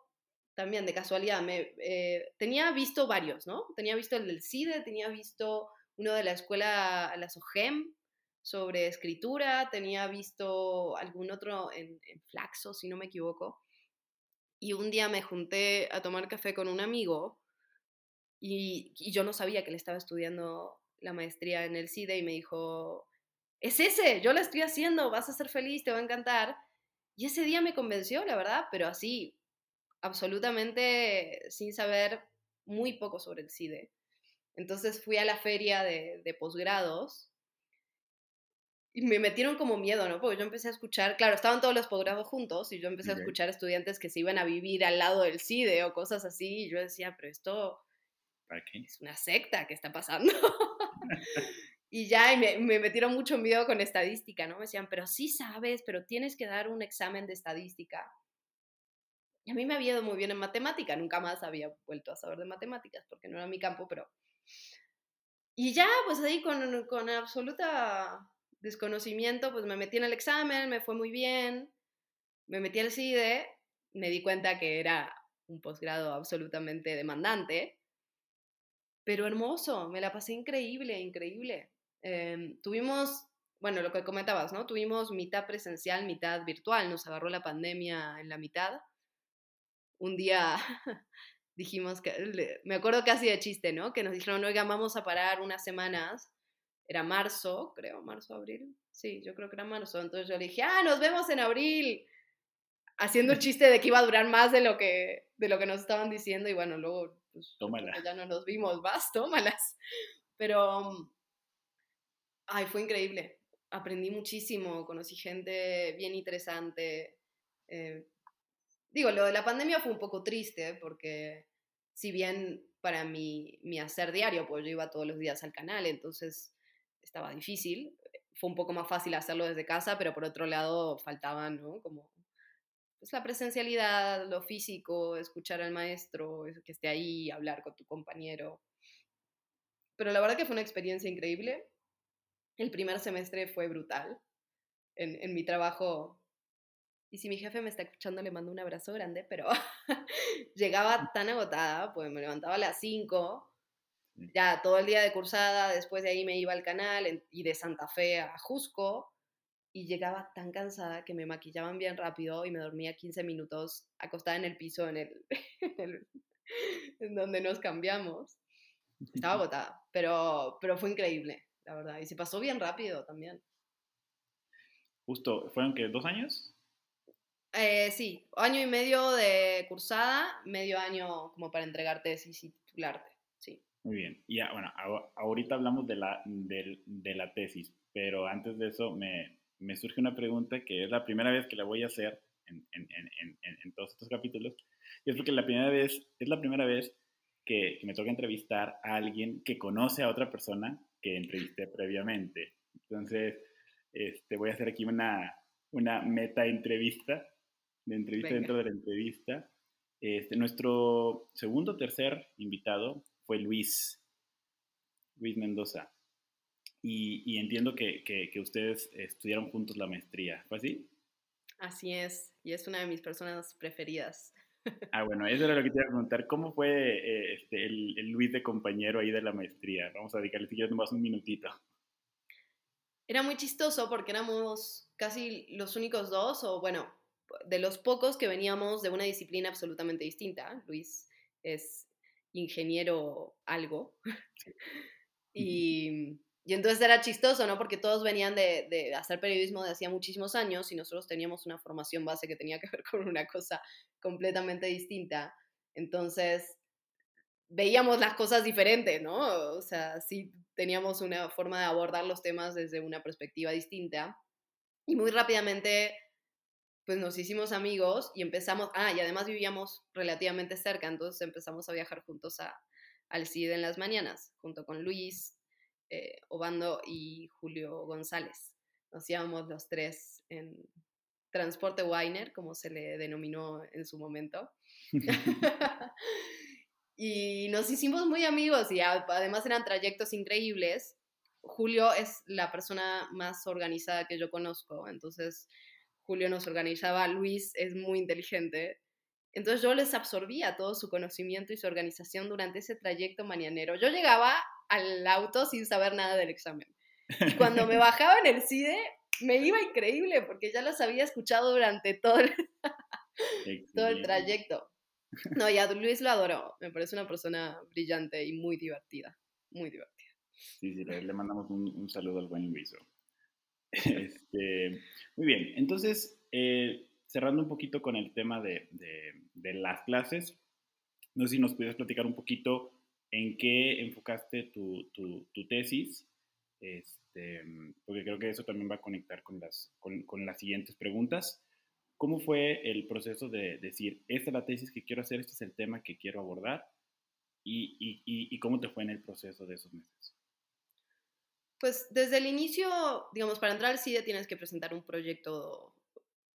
también de casualidad, me, eh, tenía visto varios, ¿no? Tenía visto el del CIDE, tenía visto uno de la escuela, la SOGEM, sobre escritura, tenía visto algún otro en, Flaxo, si no me equivoco. Y un día me junté a tomar café con un amigo y, y yo no sabía que le estaba estudiando la maestría en el CIDE y me dijo, es ese, yo lo estoy haciendo, vas a ser feliz, te va a encantar. Y ese día me convenció, la verdad, pero así, absolutamente sin saber muy poco sobre el CIDE. Entonces fui a la feria de, posgrados y me metieron como miedo, ¿no? Porque yo empecé a escuchar, claro, estaban todos los posgrados juntos y yo empecé a escuchar estudiantes que se iban a vivir al lado del CIDE o cosas así y yo decía, pero esto es una secta, ¿qué está pasando? y ya me, me, metieron mucho miedo con estadística, ¿no? Me decían, pero sí sabes, pero tienes que dar un examen de estadística. Y a mí me había ido muy bien en matemática, nunca más había vuelto a saber de matemáticas porque no era mi campo, pero... Y ya, pues ahí con, con absoluta desconocimiento, pues me metí en el examen, me fue muy bien, me metí al CIDE, me di cuenta que era un posgrado absolutamente demandante, pero hermoso, me la pasé increíble, increíble. Em, tuvimos, bueno, lo que comentabas, ¿no? Tuvimos mitad presencial, mitad virtual, nos agarró la pandemia en la mitad un día dijimos que, me acuerdo casi de chiste, ¿no? Que nos dijeron, oiga, vamos a parar unas semanas. Era marzo, creo, marzo, abril. Sí, yo creo que era marzo. Entonces yo le dije, ah, nos vemos en abril. Haciendo el chiste de que iba a durar más de lo que, de lo que nos estaban diciendo. Y bueno, luego pues, ya no nos vimos, vas, tómalas. Pero, ay, fue increíble. Aprendí muchísimo, conocí gente bien interesante. Eh, Digo, lo de la pandemia fue un poco triste porque si bien para mi, mi hacer diario, pues yo iba todos los días al canal, entonces estaba difícil. Fue un poco más fácil hacerlo desde casa, pero por otro lado faltaban, ¿no? Como pues, la presencialidad, lo físico, escuchar al maestro, que esté ahí, hablar con tu compañero. Pero la verdad que fue una experiencia increíble. El primer semestre fue brutal. En, en mi trabajo y si mi jefe me está escuchando, le mando un abrazo grande, pero llegaba tan agotada, pues me levantaba a las 5, ya todo el día de cursada, después de ahí me iba al canal y de Santa Fe a Jusco, y llegaba tan cansada que me maquillaban bien rápido y me dormía 15 minutos acostada en el piso en, el, en, donde nos cambiamos. Estaba agotada, pero, pero fue increíble, la verdad, y se pasó bien rápido también. Justo, ¿fueron que dos años? Eh, sí, año y medio de cursada, medio año como para entregar tesis y titularte, sí. Muy bien. Y bueno, ahorita hablamos de la, de, la tesis, pero antes de eso me, me, surge una pregunta que es la primera vez que la voy a hacer en, en, en, en todos estos capítulos. Y es porque la primera vez, es la primera vez que, que me toca entrevistar a alguien que conoce a otra persona que entrevisté previamente. Entonces, este, voy a hacer aquí una, una meta entrevista de entrevista dentro de la entrevista. Este, nuestro segundo tercer invitado fue Luis, Luis Mendoza. Y, entiendo que, que, ustedes estudiaron juntos la maestría, ¿fue así? Así es, y es una de mis personas preferidas. Ah, bueno, eso era lo que te iba a preguntar. ¿Cómo fue eh, este, el, el, Luis de compañero ahí de la maestría? Vamos a dedicarle si quieres nomás un minutito. Era muy chistoso porque éramos casi los únicos dos, o bueno, de los pocos que veníamos de una disciplina absolutamente distinta. Luis es ingeniero algo. y, y, entonces era chistoso, ¿no? Porque todos venían de, de, hacer periodismo de hacía muchísimos años y nosotros teníamos una formación base que tenía que ver con una cosa completamente distinta. Entonces, veíamos las cosas diferentes, ¿no? O sea, sí teníamos una forma de abordar los temas desde una perspectiva distinta. Y muy rápidamente, pues nos hicimos amigos y empezamos, ah, y además vivíamos relativamente cerca, entonces empezamos a viajar juntos a, al CID en las mañanas, junto con Luis, eh, Obando y Julio González. Nos íbamos los tres en transporte Weiner, como se le denominó en su momento. y nos hicimos muy amigos y además eran trayectos increíbles. Julio es la persona más organizada que yo conozco, entonces Julio nos organizaba, Luis es muy inteligente, entonces yo les absorbía todo su conocimiento y su organización durante ese trayecto mañanero. Yo llegaba al auto sin saber nada del examen. Y cuando me bajaba en el CIDE, me iba increíble porque ya los había escuchado durante todo el, todo el trayecto. No, y a Luis lo adoro. Me parece una persona brillante y muy divertida. Muy divertida. Sí, sí, le, mandamos un, saludo al buen Luis. Este, muy bien, entonces, eh, cerrando un poquito con el tema de, las clases, no sé si nos pudieras platicar un poquito en qué enfocaste tu, tesis, este, porque creo que eso también va a conectar con las, siguientes preguntas. ¿Cómo fue el proceso de decir, esta es la tesis que quiero hacer, este es el tema que quiero abordar? ¿Y, y, y cómo te fue en el proceso de esos meses? Pues desde el inicio, digamos, para entrar al CIDE tienes que presentar un proyecto,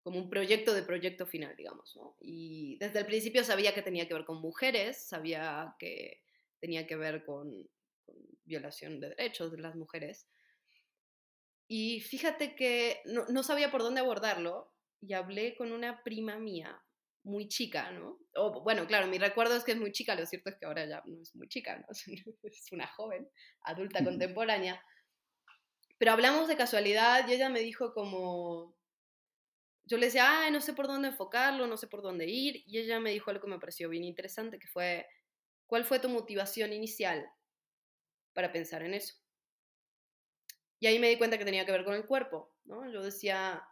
como un proyecto de proyecto final, digamos, ¿no? Y desde el principio sabía que tenía que ver con mujeres, sabía que tenía que ver con, con violación de derechos de las mujeres. Y fíjate que no, no, sabía por dónde abordarlo, y hablé con una prima mía, muy chica, ¿no? O, bueno, claro, mi recuerdo es que es muy chica, lo cierto es que ahora ya no es muy chica, ¿no? Es una joven, adulta contemporánea. Pero hablamos de casualidad y ella me dijo como, yo le decía, ay, no sé por dónde enfocarlo, no sé por dónde ir, y ella me dijo algo que me pareció bien interesante, que fue, ¿cuál fue tu motivación inicial para pensar en eso? Y ahí me di cuenta que tenía que ver con el cuerpo, ¿no? Yo decía,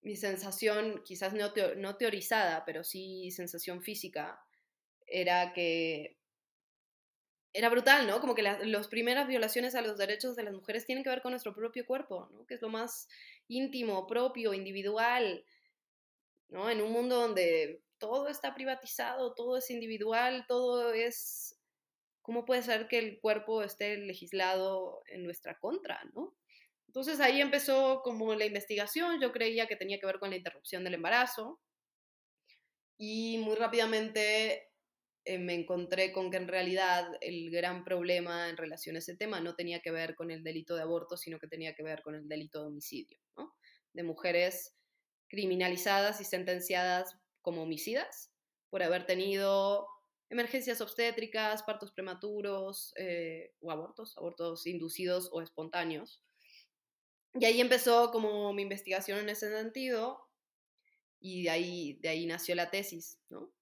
mi sensación, quizás no, no teorizada, pero sí sensación física, era que era brutal, ¿no? Como que las primeras violaciones a los derechos de las mujeres tienen que ver con nuestro propio cuerpo, ¿no? Que es lo más íntimo, propio, individual, ¿no? En un mundo donde todo está privatizado, todo es individual, todo es... ¿Cómo puede ser que el cuerpo esté legislado en nuestra contra, ¿no? Entonces ahí empezó como la investigación, yo creía que tenía que ver con la interrupción del embarazo y muy rápidamente eh, me encontré con que en realidad el gran problema en relación a ese tema no tenía que ver con el delito de aborto, sino que tenía que ver con el delito de homicidio, de mujeres criminalizadas y sentenciadas como homicidas por haber tenido emergencias obstétricas, partos prematuros eh, o abortos, abortos inducidos o espontáneos, y ahí empezó como mi investigación en ese sentido y de ahí, de ahí nació la tesis, ¿no?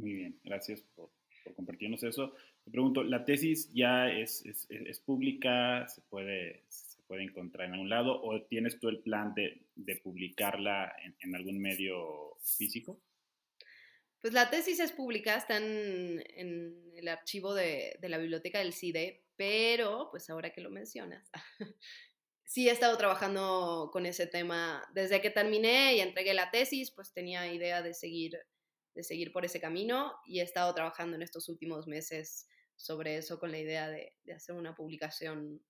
Muy bien, gracias por, compartirnos eso. Te pregunto, ¿la tesis ya es, es, es, pública? ¿Se puede, ¿Se puede encontrar en algún lado? ¿O tienes tú el plan de, de publicarla en, en, algún medio físico? Pues la tesis es pública, está en, en el archivo de, de la biblioteca del CIDE, pero, pues ahora que lo mencionas, sí he estado trabajando con ese tema desde que terminé y entregué la tesis, pues tenía idea de seguir, de seguir por ese camino y he estado trabajando en estos últimos meses sobre eso con la idea de, de hacer una publicación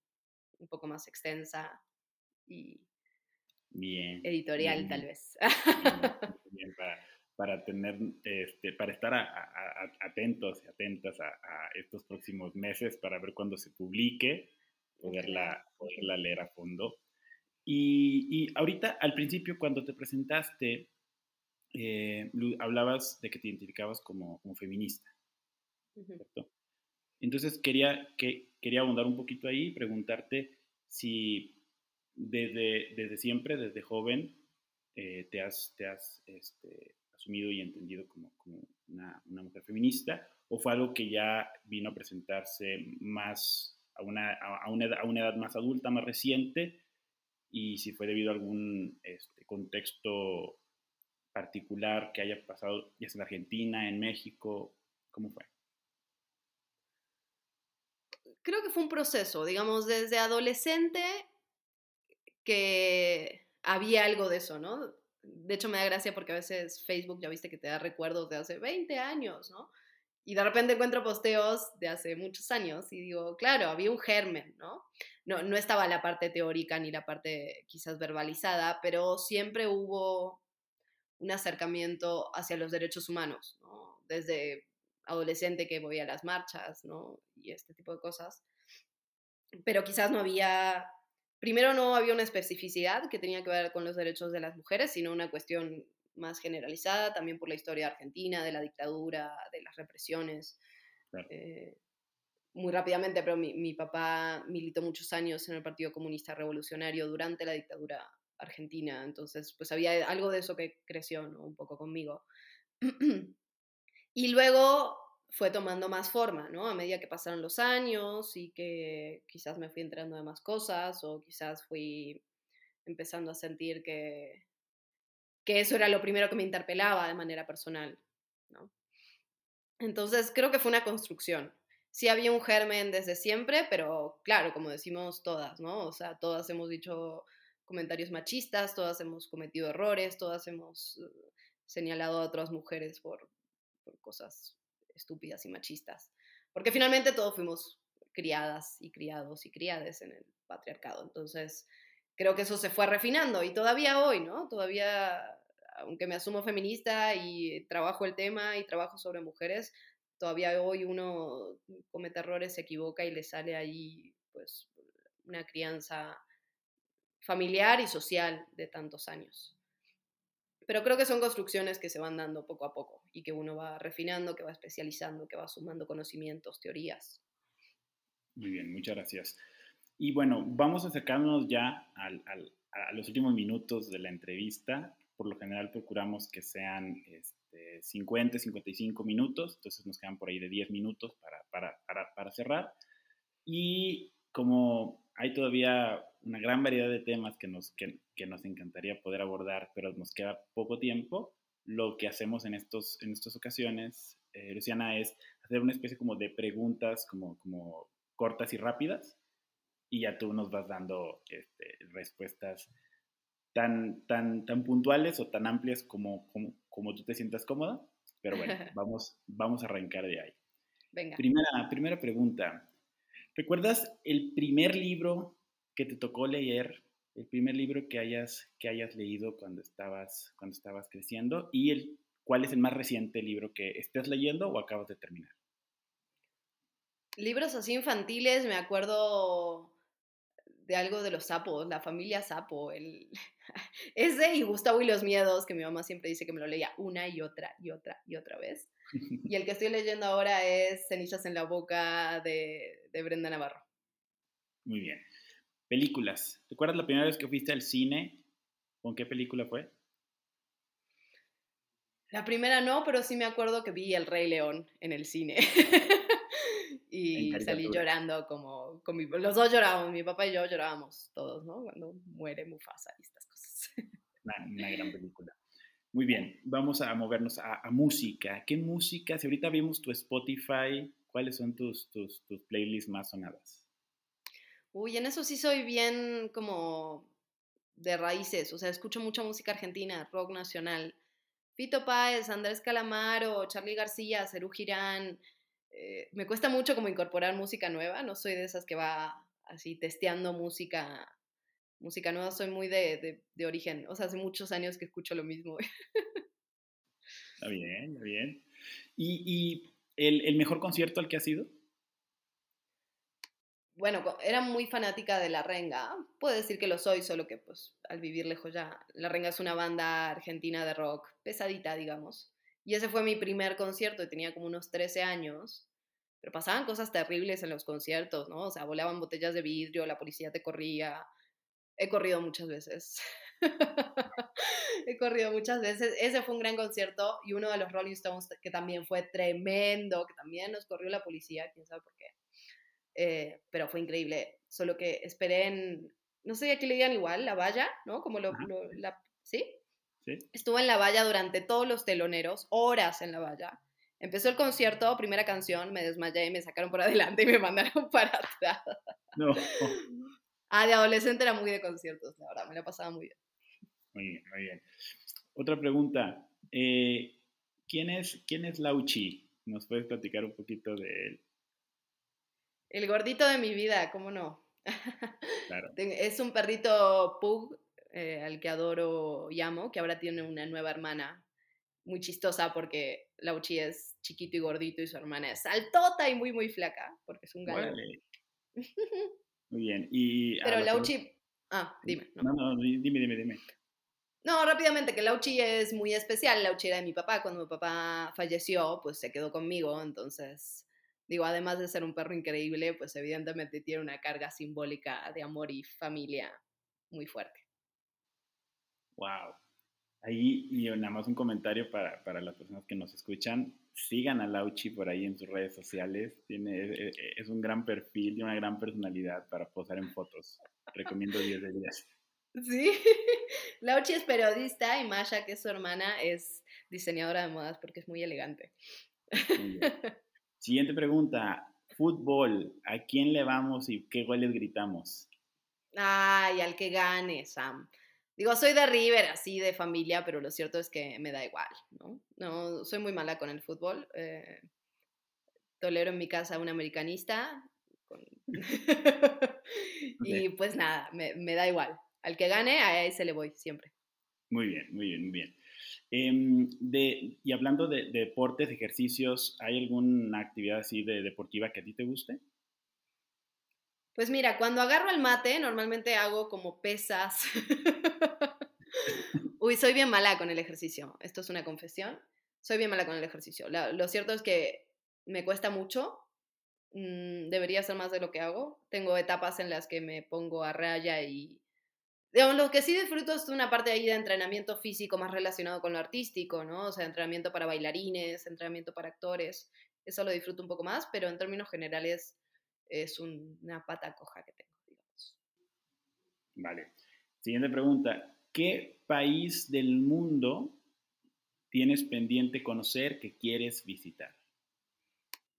un poco más extensa y bien, editorial bien, tal vez. Bien, para, para tener, este, para estar a, a, atentos y atentas a, estos próximos meses para ver cuándo se publique, poderla, poderla leer a fondo. Y, y, ahorita, al principio, cuando te presentaste, eh, hablabas de que te identificabas como, como feminista, ¿cierto? Entonces quería, que, quería abundar un poquito ahí y preguntarte si desde, desde siempre, desde joven, eh, te has, te has este, asumido y entendido como, una, mujer feminista, o fue algo que ya vino a presentarse más a una, a una, edad, más adulta, más reciente, y si fue debido a algún este, contexto particular que haya pasado, ya sea en Argentina, en México, ¿cómo fue? Creo que fue un proceso, digamos, desde adolescente que había algo de eso, ¿no? De hecho, me da gracia porque a veces Facebook ya viste que te da recuerdos de hace 20 años, ¿no? Y de repente encuentro posteos de hace muchos años y digo, claro, había un germen, ¿no? No, no estaba la parte teórica ni la parte quizás verbalizada, pero siempre hubo un acercamiento hacia los derechos humanos, ¿no? Desde adolescente que voy a las marchas, ¿no? Y este tipo de cosas. Pero quizás no había primero no había una especificidad que tenía que ver con los derechos de las mujeres, sino una cuestión más generalizada, también por la historia argentina, de la dictadura, de las represiones. Eh, muy rápidamente, pero mi, papá militó muchos años en el Partido Comunista Revolucionario durante la dictadura argentina, entonces pues había algo de eso que creció un poco conmigo. y luego fue tomando más forma, ¿no? A medida que pasaron los años y que quizás me fui enterando de más cosas o quizás fui empezando a sentir que, que eso era lo primero que me interpelaba de manera personal, ¿no? Entonces creo que fue una construcción. Sí había un germen desde siempre, pero claro, como decimos todas, ¿no? O sea, todas hemos dicho comentarios machistas, todas hemos cometido errores, todas hemos eh, señalado a otras mujeres por, por cosas estúpidas y machistas. Porque finalmente todos fuimos criadas y criados y criades en el patriarcado. Entonces, creo que eso se fue refinando y todavía hoy, ¿no? Todavía, aunque me asumo feminista y trabajo el tema y trabajo sobre mujeres, todavía hoy uno comete errores, se equivoca y le sale ahí, pues, una crianza familiar y social de tantos años. Pero creo que son construcciones que se van dando poco a poco y que uno va refinando, que va especializando, que va sumando conocimientos, teorías. Muy bien, muchas gracias. Y bueno, vamos acercándonos ya al, a los últimos minutos de la entrevista. Por lo general procuramos que sean este, 50, 55 minutos, entonces nos quedan por ahí de 10 minutos para cerrar. Y como hay todavía una gran variedad de temas que nos, que, que, nos encantaría poder abordar, pero nos queda poco tiempo. Lo que hacemos en, estos, en estas ocasiones, eh, Luciana, es hacer una especie como de preguntas como, como cortas y rápidas y ya tú nos vas dando este, respuestas tan, tan, tan puntuales o tan amplias como, como, como tú te sientas cómoda. Pero bueno, vamos, vamos a arrancar de ahí. Venga. Primera, primera pregunta. ¿Recuerdas el primer libro que te tocó leer, el primer libro que hayas, que hayas leído cuando estabas, cuando estabas creciendo y el, cuál es el más reciente libro que estés leyendo o acabas de terminar. Libros así infantiles, me acuerdo de algo de los sapos, la familia sapo, el, ese y Gustavo y los miedos, que mi mamá siempre dice que me lo leía una y otra y otra y otra vez. Y el que estoy leyendo ahora es Cenizas en la boca de, de Brenda Navarro. Muy bien. Películas. ¿Te acuerdas la primera vez que fuiste al cine? ¿Con qué película fue? La primera no, pero sí me acuerdo que vi El Rey León en el cine. y salí llorando como con los dos llorábamos, mi papá y yo llorábamos todos, ¿no? Cuando muere Mufasa y estas cosas. Una, gran película. Muy bien, vamos a movernos a, música. ¿Qué música? Si ahorita vimos tu Spotify, ¿cuáles son tus, tus, tus playlists más sonadas? Uy, en eso sí soy bien como de raíces, o sea, escucho mucha música argentina, rock nacional. Fito Páez, Andrés Calamaro, Charlie García, Cerú Girán. Eh, me cuesta mucho como incorporar música nueva, no soy de esas que va así testeando música, música nueva, soy muy de, de, origen, o sea, hace muchos años que escucho lo mismo. Está bien, está bien. ¿Y, y el, el mejor concierto al que has ido? Bueno, era muy fanática de La Renga. Puedo decir que lo soy, solo que pues al vivir lejos ya. La Renga es una banda argentina de rock pesadita, digamos. Y ese fue mi primer concierto, tenía como unos 13 años. Pero pasaban cosas terribles en los conciertos, ¿no? O sea, volaban botellas de vidrio, la policía te corría. He corrido muchas veces. he corrido muchas veces. Ese fue un gran concierto y uno de los Rolling Stones que también fue tremendo, que también nos corrió la policía, quién sabe por qué. Eh, pero fue increíble. Solo que esperé en, no sé, aquí le digan igual, la valla, ¿no? Como lo, la, ¿sí? ¿sí? Estuve en la valla durante todos los teloneros, horas en la valla. Empezó el concierto, primera canción, me desmayé y me sacaron por adelante y me mandaron para atrás. No. Ah, de adolescente era muy de conciertos, la verdad, me la pasaba muy bien. Muy bien, muy bien. Otra pregunta. Eh, ¿quién, es, ¿Quién es Lauchi? ¿Nos puedes platicar un poquito de él? El gordito de mi vida, ¿cómo no? Claro. es un perrito pug eh, al que adoro y amo, que ahora tiene una nueva hermana muy chistosa porque Lauchi es chiquito y gordito y su hermana es altota y muy, muy flaca porque es un gallo. Muy bien. Y, Pero Lauchi... Ah, dime. No. no, no, dime, dime, dime. No, rápidamente, que Lauchi es muy especial. Lauchi era de mi papá. Cuando mi papá falleció, pues se quedó conmigo. Entonces, digo, además de ser un perro increíble, pues evidentemente tiene una carga simbólica de amor y familia muy fuerte. Wow. Ahí, y nada más un comentario para, para las personas que nos escuchan. Sigan a Lauchi por ahí en sus redes sociales. Tiene, e, e, es, un gran perfil y una gran personalidad para posar en fotos. Recomiendo 10 de 10. Sí, Lauchi es periodista y Masha, que es su hermana, es diseñadora de modas porque es muy elegante. Siguiente pregunta. Fútbol, ¿a quién le vamos y qué goles gritamos? Ay, al que gane, Sam. Digo, soy de River, así de familia, pero lo cierto es que me da igual, ¿no? No, soy muy mala con el fútbol. Eh, tolero en mi casa un americanista. y pues nada, me, me da igual al que gane, a ese le voy siempre. Muy bien, muy bien, muy bien. Em, de, y hablando de, deportes, ejercicios, ¿hay alguna actividad así de deportiva que a ti te guste? Pues mira, cuando agarro el mate, normalmente hago como pesas. Uy, soy bien mala con el ejercicio. Esto es una confesión. Soy bien mala con el ejercicio. lo cierto es que me cuesta mucho. Mm, debería ser más de lo que hago. Tengo etapas en las que me pongo a raya y lo que sí disfruto es una parte ahí de entrenamiento físico más relacionado con lo artístico, ¿no? O sea, entrenamiento para bailarines, entrenamiento para actores. Eso lo disfruto un poco más, pero en términos generales es una pata coja que tengo, digamos. Vale. Siguiente pregunta. ¿Qué país del mundo tienes pendiente conocer que quieres visitar?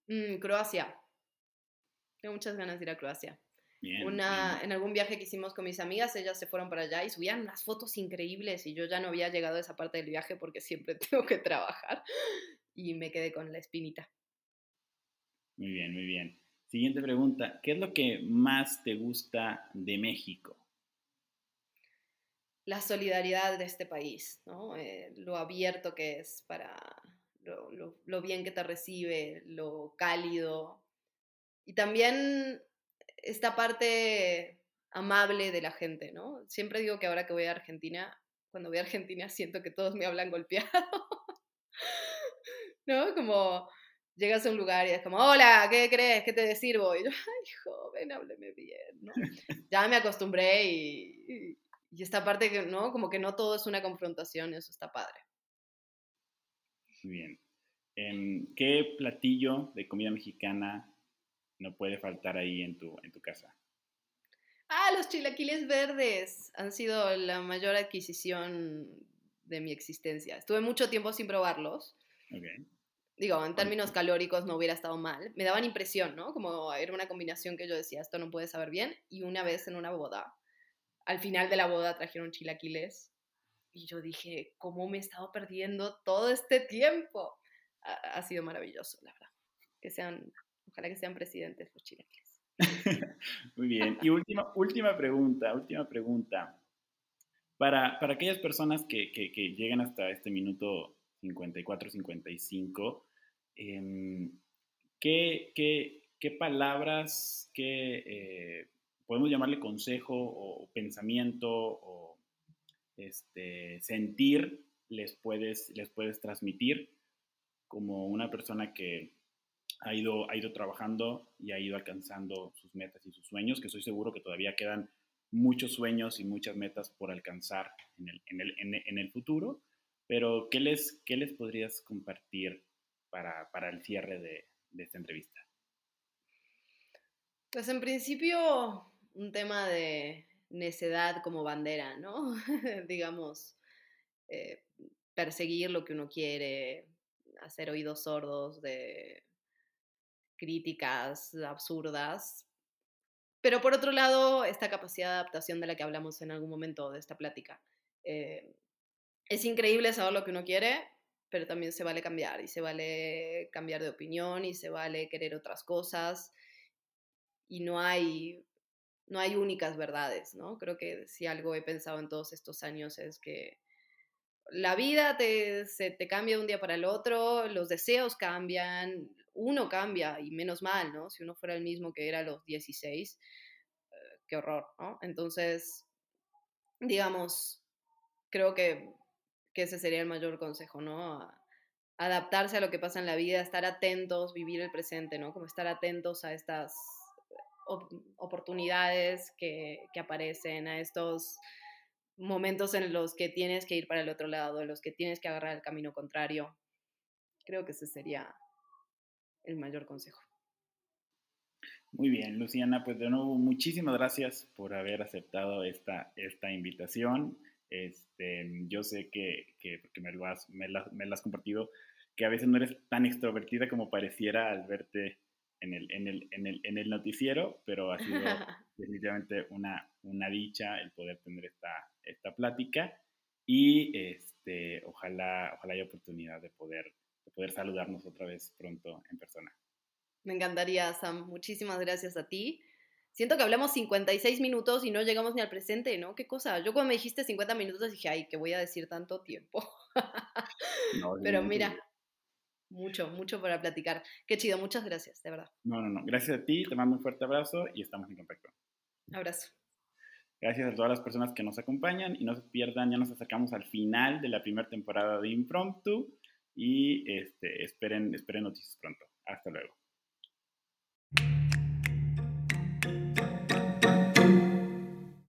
Mm, Croacia. Tengo muchas ganas de ir a Croacia. Una, En algún viaje que hicimos con mis amigas, ellas se fueron para allá y subían unas fotos increíbles y yo ya no había llegado a esa parte del viaje porque siempre tengo que trabajar y me quedé con la espinita. Muy bien, muy bien. Siguiente pregunta, ¿qué es lo que más te gusta de México? La solidaridad de este país, ¿no? Eh, lo abierto que es para, lo, lo bien que te recibe, lo cálido. Y también esta parte amable de la gente, ¿no? Siempre digo que ahora que voy a Argentina, cuando voy a Argentina siento que todos me hablan golpeado. ¿No? Como llegas a un lugar y es como, hola, ¿qué crees? ¿Qué te sirvo? Y yo, ay, joven, hábleme bien, ¿no? Ya me acostumbré y, y, esta parte que, ¿no? Como que no todo es una confrontación, eso está padre. Muy bien. Em, ¿Qué platillo de comida mexicana no puede faltar ahí en tu, en tu casa? Ah, los chilaquiles verdes han sido la mayor adquisición de mi existencia. Estuve mucho tiempo sin probarlos. Digo, en términos calóricos no hubiera estado mal. Me daban impresión, ¿no? Como era una combinación que yo decía, esto no puede saber bien. Y una vez en una boda, al final de la boda trajeron chilaquiles. Y yo dije, ¿cómo me he estado perdiendo todo este tiempo? Ha, ha sido maravilloso, la verdad. Que sean Ojalá que sean presidentes los chilenos. Muy bien. Y última, última pregunta, última pregunta. Para, para aquellas personas que, que, llegan hasta este minuto 54-55, em, ¿qué, qué, qué, palabras, qué eh, podemos llamarle consejo o pensamiento o este, sentir les puedes, les puedes transmitir como una persona que ha ido, ha ido trabajando y ha ido alcanzando sus metas y sus sueños, que estoy seguro que todavía quedan muchos sueños y muchas metas por alcanzar en el, en el, en el futuro, pero ¿qué les, qué les podrías compartir para, para el cierre de, de esta entrevista? Pues en principio un tema de necedad como bandera, ¿no? Digamos, eh, perseguir lo que uno quiere, hacer oídos sordos de críticas absurdas. Pero por otro lado, esta capacidad de adaptación de la que hablamos en algún momento de esta plática. Eh, es increíble saber lo que uno quiere, pero también se vale cambiar y se vale cambiar de opinión y se vale querer otras cosas y no hay, no hay únicas verdades, ¿no? Creo que si algo he pensado en todos estos años es que la vida se te cambia de un día para el otro, los deseos cambian, uno cambia y menos mal, ¿no? Si uno fuera el mismo que era a los 16, eh, qué horror, ¿no? Entonces, digamos, creo que, que, ese sería el mayor consejo, ¿no? adaptarse a lo que pasa en la vida, estar atentos, vivir el presente, ¿no? Como estar atentos a estas oportunidades que, que, aparecen, a estos momentos en los que tienes que ir para el otro lado, en los que tienes que agarrar el camino contrario. Creo que ese sería el mayor consejo. Muy bien, Luciana, pues de nuevo muchísimas gracias por haber aceptado esta, esta invitación. Este, yo sé que, que porque me lo, has, me, me lo has compartido, que a veces no eres tan extrovertida como pareciera al verte en el, en el, en el, en el noticiero, pero ha sido definitivamente una, una dicha el poder tener esta, esta plática y este, ojalá, ojalá haya oportunidad de poder, de poder saludarnos otra vez pronto en persona. Me encantaría, Sam. Muchísimas gracias a ti. Siento que hablamos 56 minutos y no llegamos ni al presente, ¿no? ¿Qué cosa? Yo cuando me dijiste 50 minutos dije, ay, que voy a decir tanto tiempo. Pero mira, mucho, mucho para platicar. Qué chido, muchas gracias, de verdad. No, no, no. Gracias a ti, te mando un fuerte abrazo y estamos en contacto. Abrazo. Gracias a todas las personas que nos acompañan y no se pierdan, ya nos acercamos al final de la primera temporada de Impromptu y este, esperen, esperen noticias pronto. Hasta luego.